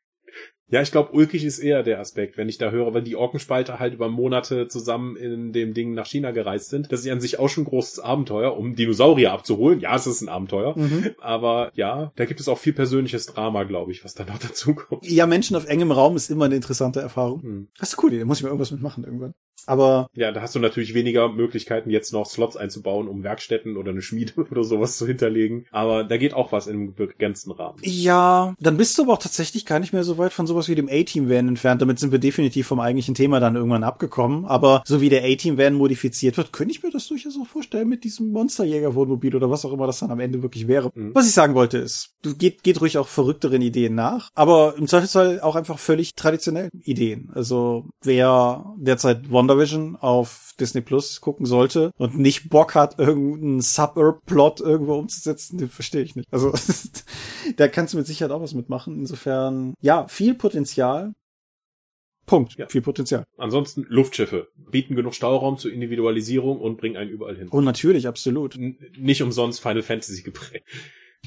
Ja, ich glaube, ulkig ist eher der Aspekt, wenn ich da höre, weil die Orkenspalter halt über Monate zusammen in dem Ding nach China gereist sind. Das ist an sich auch schon ein großes Abenteuer, um Dinosaurier abzuholen. Ja, es ist ein Abenteuer. Mhm. Aber ja, da gibt es auch viel persönliches Drama, glaube ich, was da noch [laughs] dazu kommt. Ja, Menschen auf engem Raum ist immer eine interessante Erfahrung. Mhm. Das ist cool, da muss ich mal irgendwas mitmachen irgendwann. Aber ja, da hast du natürlich weniger Möglichkeiten, jetzt noch Slots einzubauen, um Werkstätten oder eine Schmiede [laughs] oder sowas zu hinterlegen. Aber da geht auch was in einem begrenzten Rahmen. Ja, dann bist du aber auch tatsächlich gar nicht mehr so weit von sowas wie dem A-Team-Van entfernt. Damit sind wir definitiv vom eigentlichen Thema dann irgendwann abgekommen. Aber so wie der A-Team-Van modifiziert wird, könnte ich mir das durchaus auch vorstellen mit diesem Monsterjäger-Wohnmobil oder was auch immer das dann am Ende wirklich wäre. Mhm. Was ich sagen wollte ist, du geht, geht ruhig auch verrückteren Ideen nach, aber im Zweifelsfall auch einfach völlig traditionellen Ideen. Also wer derzeit Wonder WandaVision auf Disney Plus gucken sollte und nicht Bock hat, irgendeinen Suburb-Plot irgendwo umzusetzen, den verstehe ich nicht. Also [laughs] da kannst du mit Sicherheit auch was mitmachen. Insofern, ja, viel Potenzial. Punkt. Ja. Viel Potenzial. Ansonsten Luftschiffe bieten genug Stauraum zur Individualisierung und bringen einen überall hin. Oh, natürlich, absolut. N nicht umsonst Final Fantasy geprägt.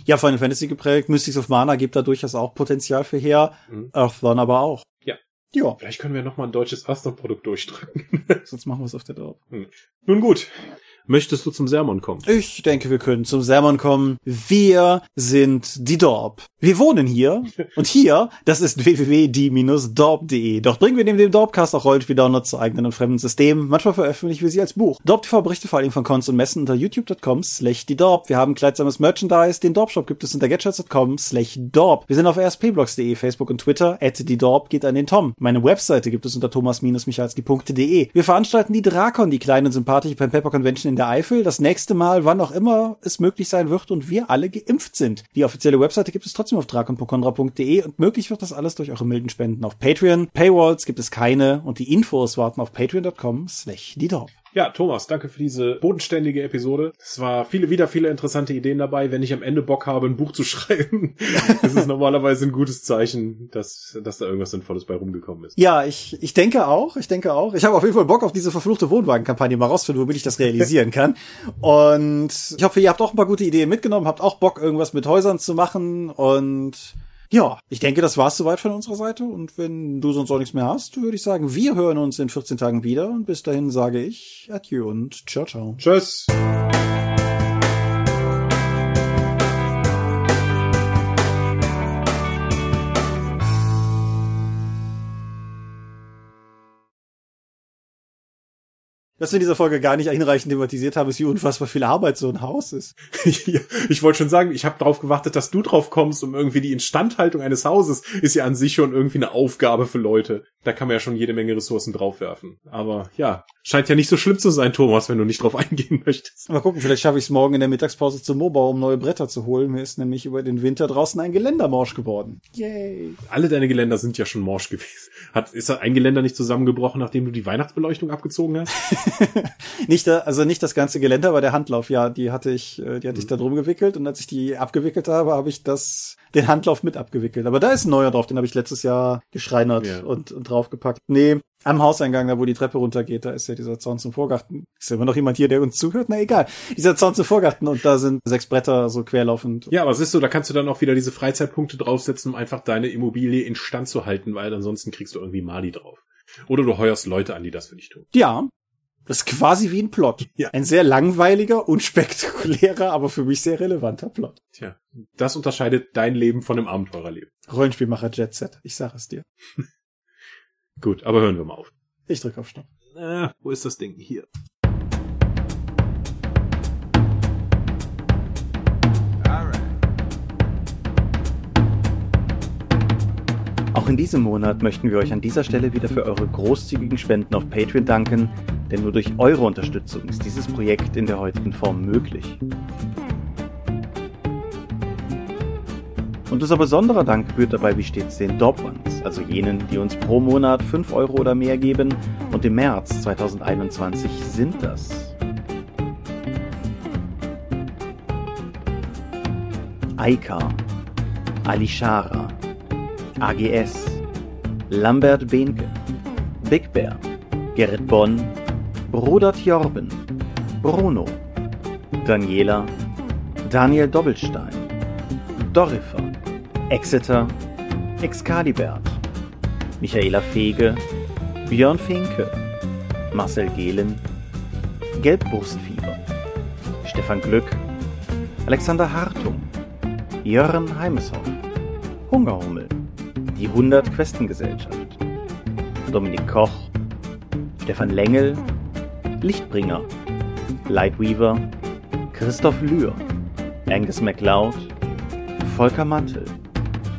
Ja, Final Fantasy geprägt. Mystics of Mana gibt da durchaus auch Potenzial für her. Mhm. Earthdawn aber auch. Ja. Vielleicht können wir noch mal ein deutsches Aston-Produkt durchdrücken. Sonst machen wir es auf der Dorf. Hm. Nun gut. Möchtest du zum Sermon kommen? Ich denke, wir können zum Sermon kommen. Wir sind die Dorp. Wir wohnen hier. Und hier, das ist www.die-dorp.de. Doch bringen wir neben dem Dorpcast auch Rollenspiel-Downloads zu eigenen und fremden Systemen. Manchmal veröffentlichen wir sie als Buch. Dorp TV berichte vor allem von Cons und Messen unter youtube.com slash die Dorp. Wir haben kleidsames Merchandise. Den Dorp-Shop gibt es unter gadgets.com slash Dorp. Wir sind auf rspblogs.de, Facebook und Twitter. At die Dorp geht an den Tom. Meine Webseite gibt es unter thomas-michalski.de. Wir veranstalten die Drakon, die kleine und sympathische Pen Paper Convention in der Eifel das nächste Mal, wann auch immer es möglich sein wird und wir alle geimpft sind. Die offizielle Webseite gibt es trotzdem auf drakon.conra.de und möglich wird das alles durch eure milden Spenden auf Patreon. Paywalls gibt es keine und die Infos warten auf patreon.com slash die ja, Thomas, danke für diese bodenständige Episode. Es war viele, wieder viele interessante Ideen dabei. Wenn ich am Ende Bock habe, ein Buch zu [laughs] schreiben, ist normalerweise ein gutes Zeichen, dass, dass da irgendwas Sinnvolles bei rumgekommen ist. Ja, ich, ich denke auch, ich denke auch. Ich habe auf jeden Fall Bock auf diese verfluchte Wohnwagenkampagne mal rausfinden, womit ich das realisieren kann. Und ich hoffe, ihr habt auch ein paar gute Ideen mitgenommen, habt auch Bock, irgendwas mit Häusern zu machen und ja, ich denke, das war's soweit von unserer Seite. Und wenn du sonst auch nichts mehr hast, würde ich sagen, wir hören uns in 14 Tagen wieder. Und bis dahin sage ich Adieu und ciao, ciao. Tschüss. Was wir in dieser Folge gar nicht hinreichend thematisiert haben, ist, wie unfassbar viel Arbeit so ein Haus ist. ich wollte schon sagen, ich habe darauf gewartet, dass du drauf kommst, um irgendwie die Instandhaltung eines Hauses ist ja an sich schon irgendwie eine Aufgabe für Leute. Da kann man ja schon jede Menge Ressourcen draufwerfen. Aber ja, scheint ja nicht so schlimm zu sein, Thomas, wenn du nicht drauf [laughs] eingehen möchtest. Mal gucken, vielleicht schaffe ich es morgen in der Mittagspause zum Mobau, um neue Bretter zu holen. Mir ist nämlich über den Winter draußen ein Geländermorsch geworden. Yay. Alle deine Geländer sind ja schon morsch gewesen. Hat, ist da ein Geländer nicht zusammengebrochen, nachdem du die Weihnachtsbeleuchtung abgezogen hast? [laughs] nicht, da, also nicht das ganze Geländer, aber der Handlauf, ja, die hatte ich, äh, die hatte ich Mhm. da drum gewickelt und als ich die abgewickelt habe, habe ich das, den Handlauf mit abgewickelt. Aber da ist ein neuer drauf, den habe ich letztes Jahr geschreinert Ja. und, und draufgepackt. Nee, am Hauseingang, da wo die Treppe runtergeht, da ist ja dieser Zaun zum Vorgarten. Ist ja immer noch jemand hier, der uns zuhört? Na egal. Dieser Zaun zum Vorgarten und da sind sechs Bretter so querlaufend. Ja, aber siehst du, da kannst du dann auch wieder diese Freizeitpunkte draufsetzen, um einfach deine Immobilie instand zu halten, weil ansonsten kriegst du irgendwie Mali drauf. Oder du heuerst Leute an, die das für dich tun. Ja. Das ist quasi wie ein Plot. Ja. Ein sehr langweiliger, unspektakulärer, aber für mich sehr relevanter Plot. Tja, das unterscheidet dein Leben von einem Abenteurerleben. Rollenspielmacher Jet Set. Ich sag es dir. [laughs] Gut, aber hören wir mal auf. Ich drück auf Stopp. Äh, wo ist das Ding? Hier. Auch in diesem Monat möchten wir euch an dieser Stelle wieder für eure großzügigen Spenden auf Patreon danken, denn nur durch eure Unterstützung ist dieses Projekt in der heutigen Form möglich. Und unser besonderer Dank gebührt dabei wie stets den Dorp Ones, also jenen, die uns pro Monat 5 Euro oder mehr geben und im März 2021 sind das Aika, Alishara, AGS, Lambert Behnke, Big Bear, Gerrit Bonn, Rudert Jorben, Bruno, Daniela, Daniel Doppelstein, Dorifer, Exeter, Excalibert, Michaela Fege, Björn Finke, Marcel Gehlen, Gelbwurstfieber, Stefan Glück, Alexander Hartung, Jörn Heimeshoff, Hungerhummel, die 100 Questengesellschaft, Dominik Koch, Stefan Lengel, Lichtbringer, Lightweaver, Christoph Lühr, Angus MacLeod, Volker Mantel,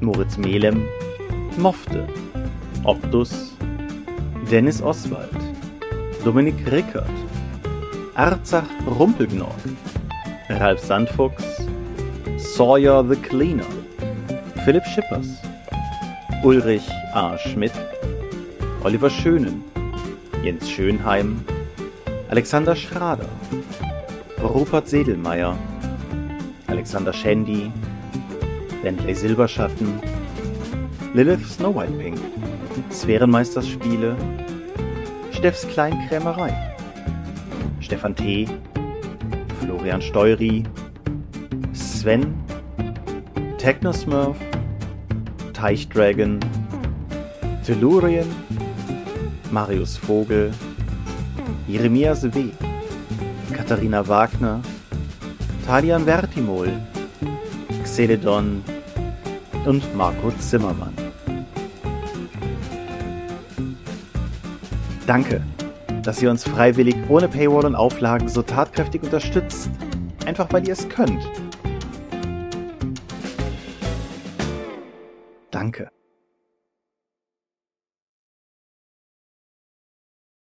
Moritz Melem, Mofte, Optus, Dennis Oswald, Dominik Rickert, Arzach Rumpelgnorg, Ralf Sandfuchs, Sawyer the Cleaner, Philipp Schippers, Ulrich A. Schmidt, Oliver Schönen, Jens Schönheim, Alexander Schrader, Rupert Sedelmeier, Alexander Schendi, Bentley Silberschatten, Lilith Snow White Pink, Sphärenmeisters Spiele, Steffs Kleinkrämerei, Stefan T., Florian Steury, Sven, Technosmurf, Teichdragon, Tellurien, Marius Vogel, Jeremias W., Katharina Wagner, Talian Vertimol, Xeledon und Marco Zimmermann. Danke, dass ihr uns freiwillig ohne Paywall und Auflagen so tatkräftig unterstützt, einfach weil ihr es könnt. Danke.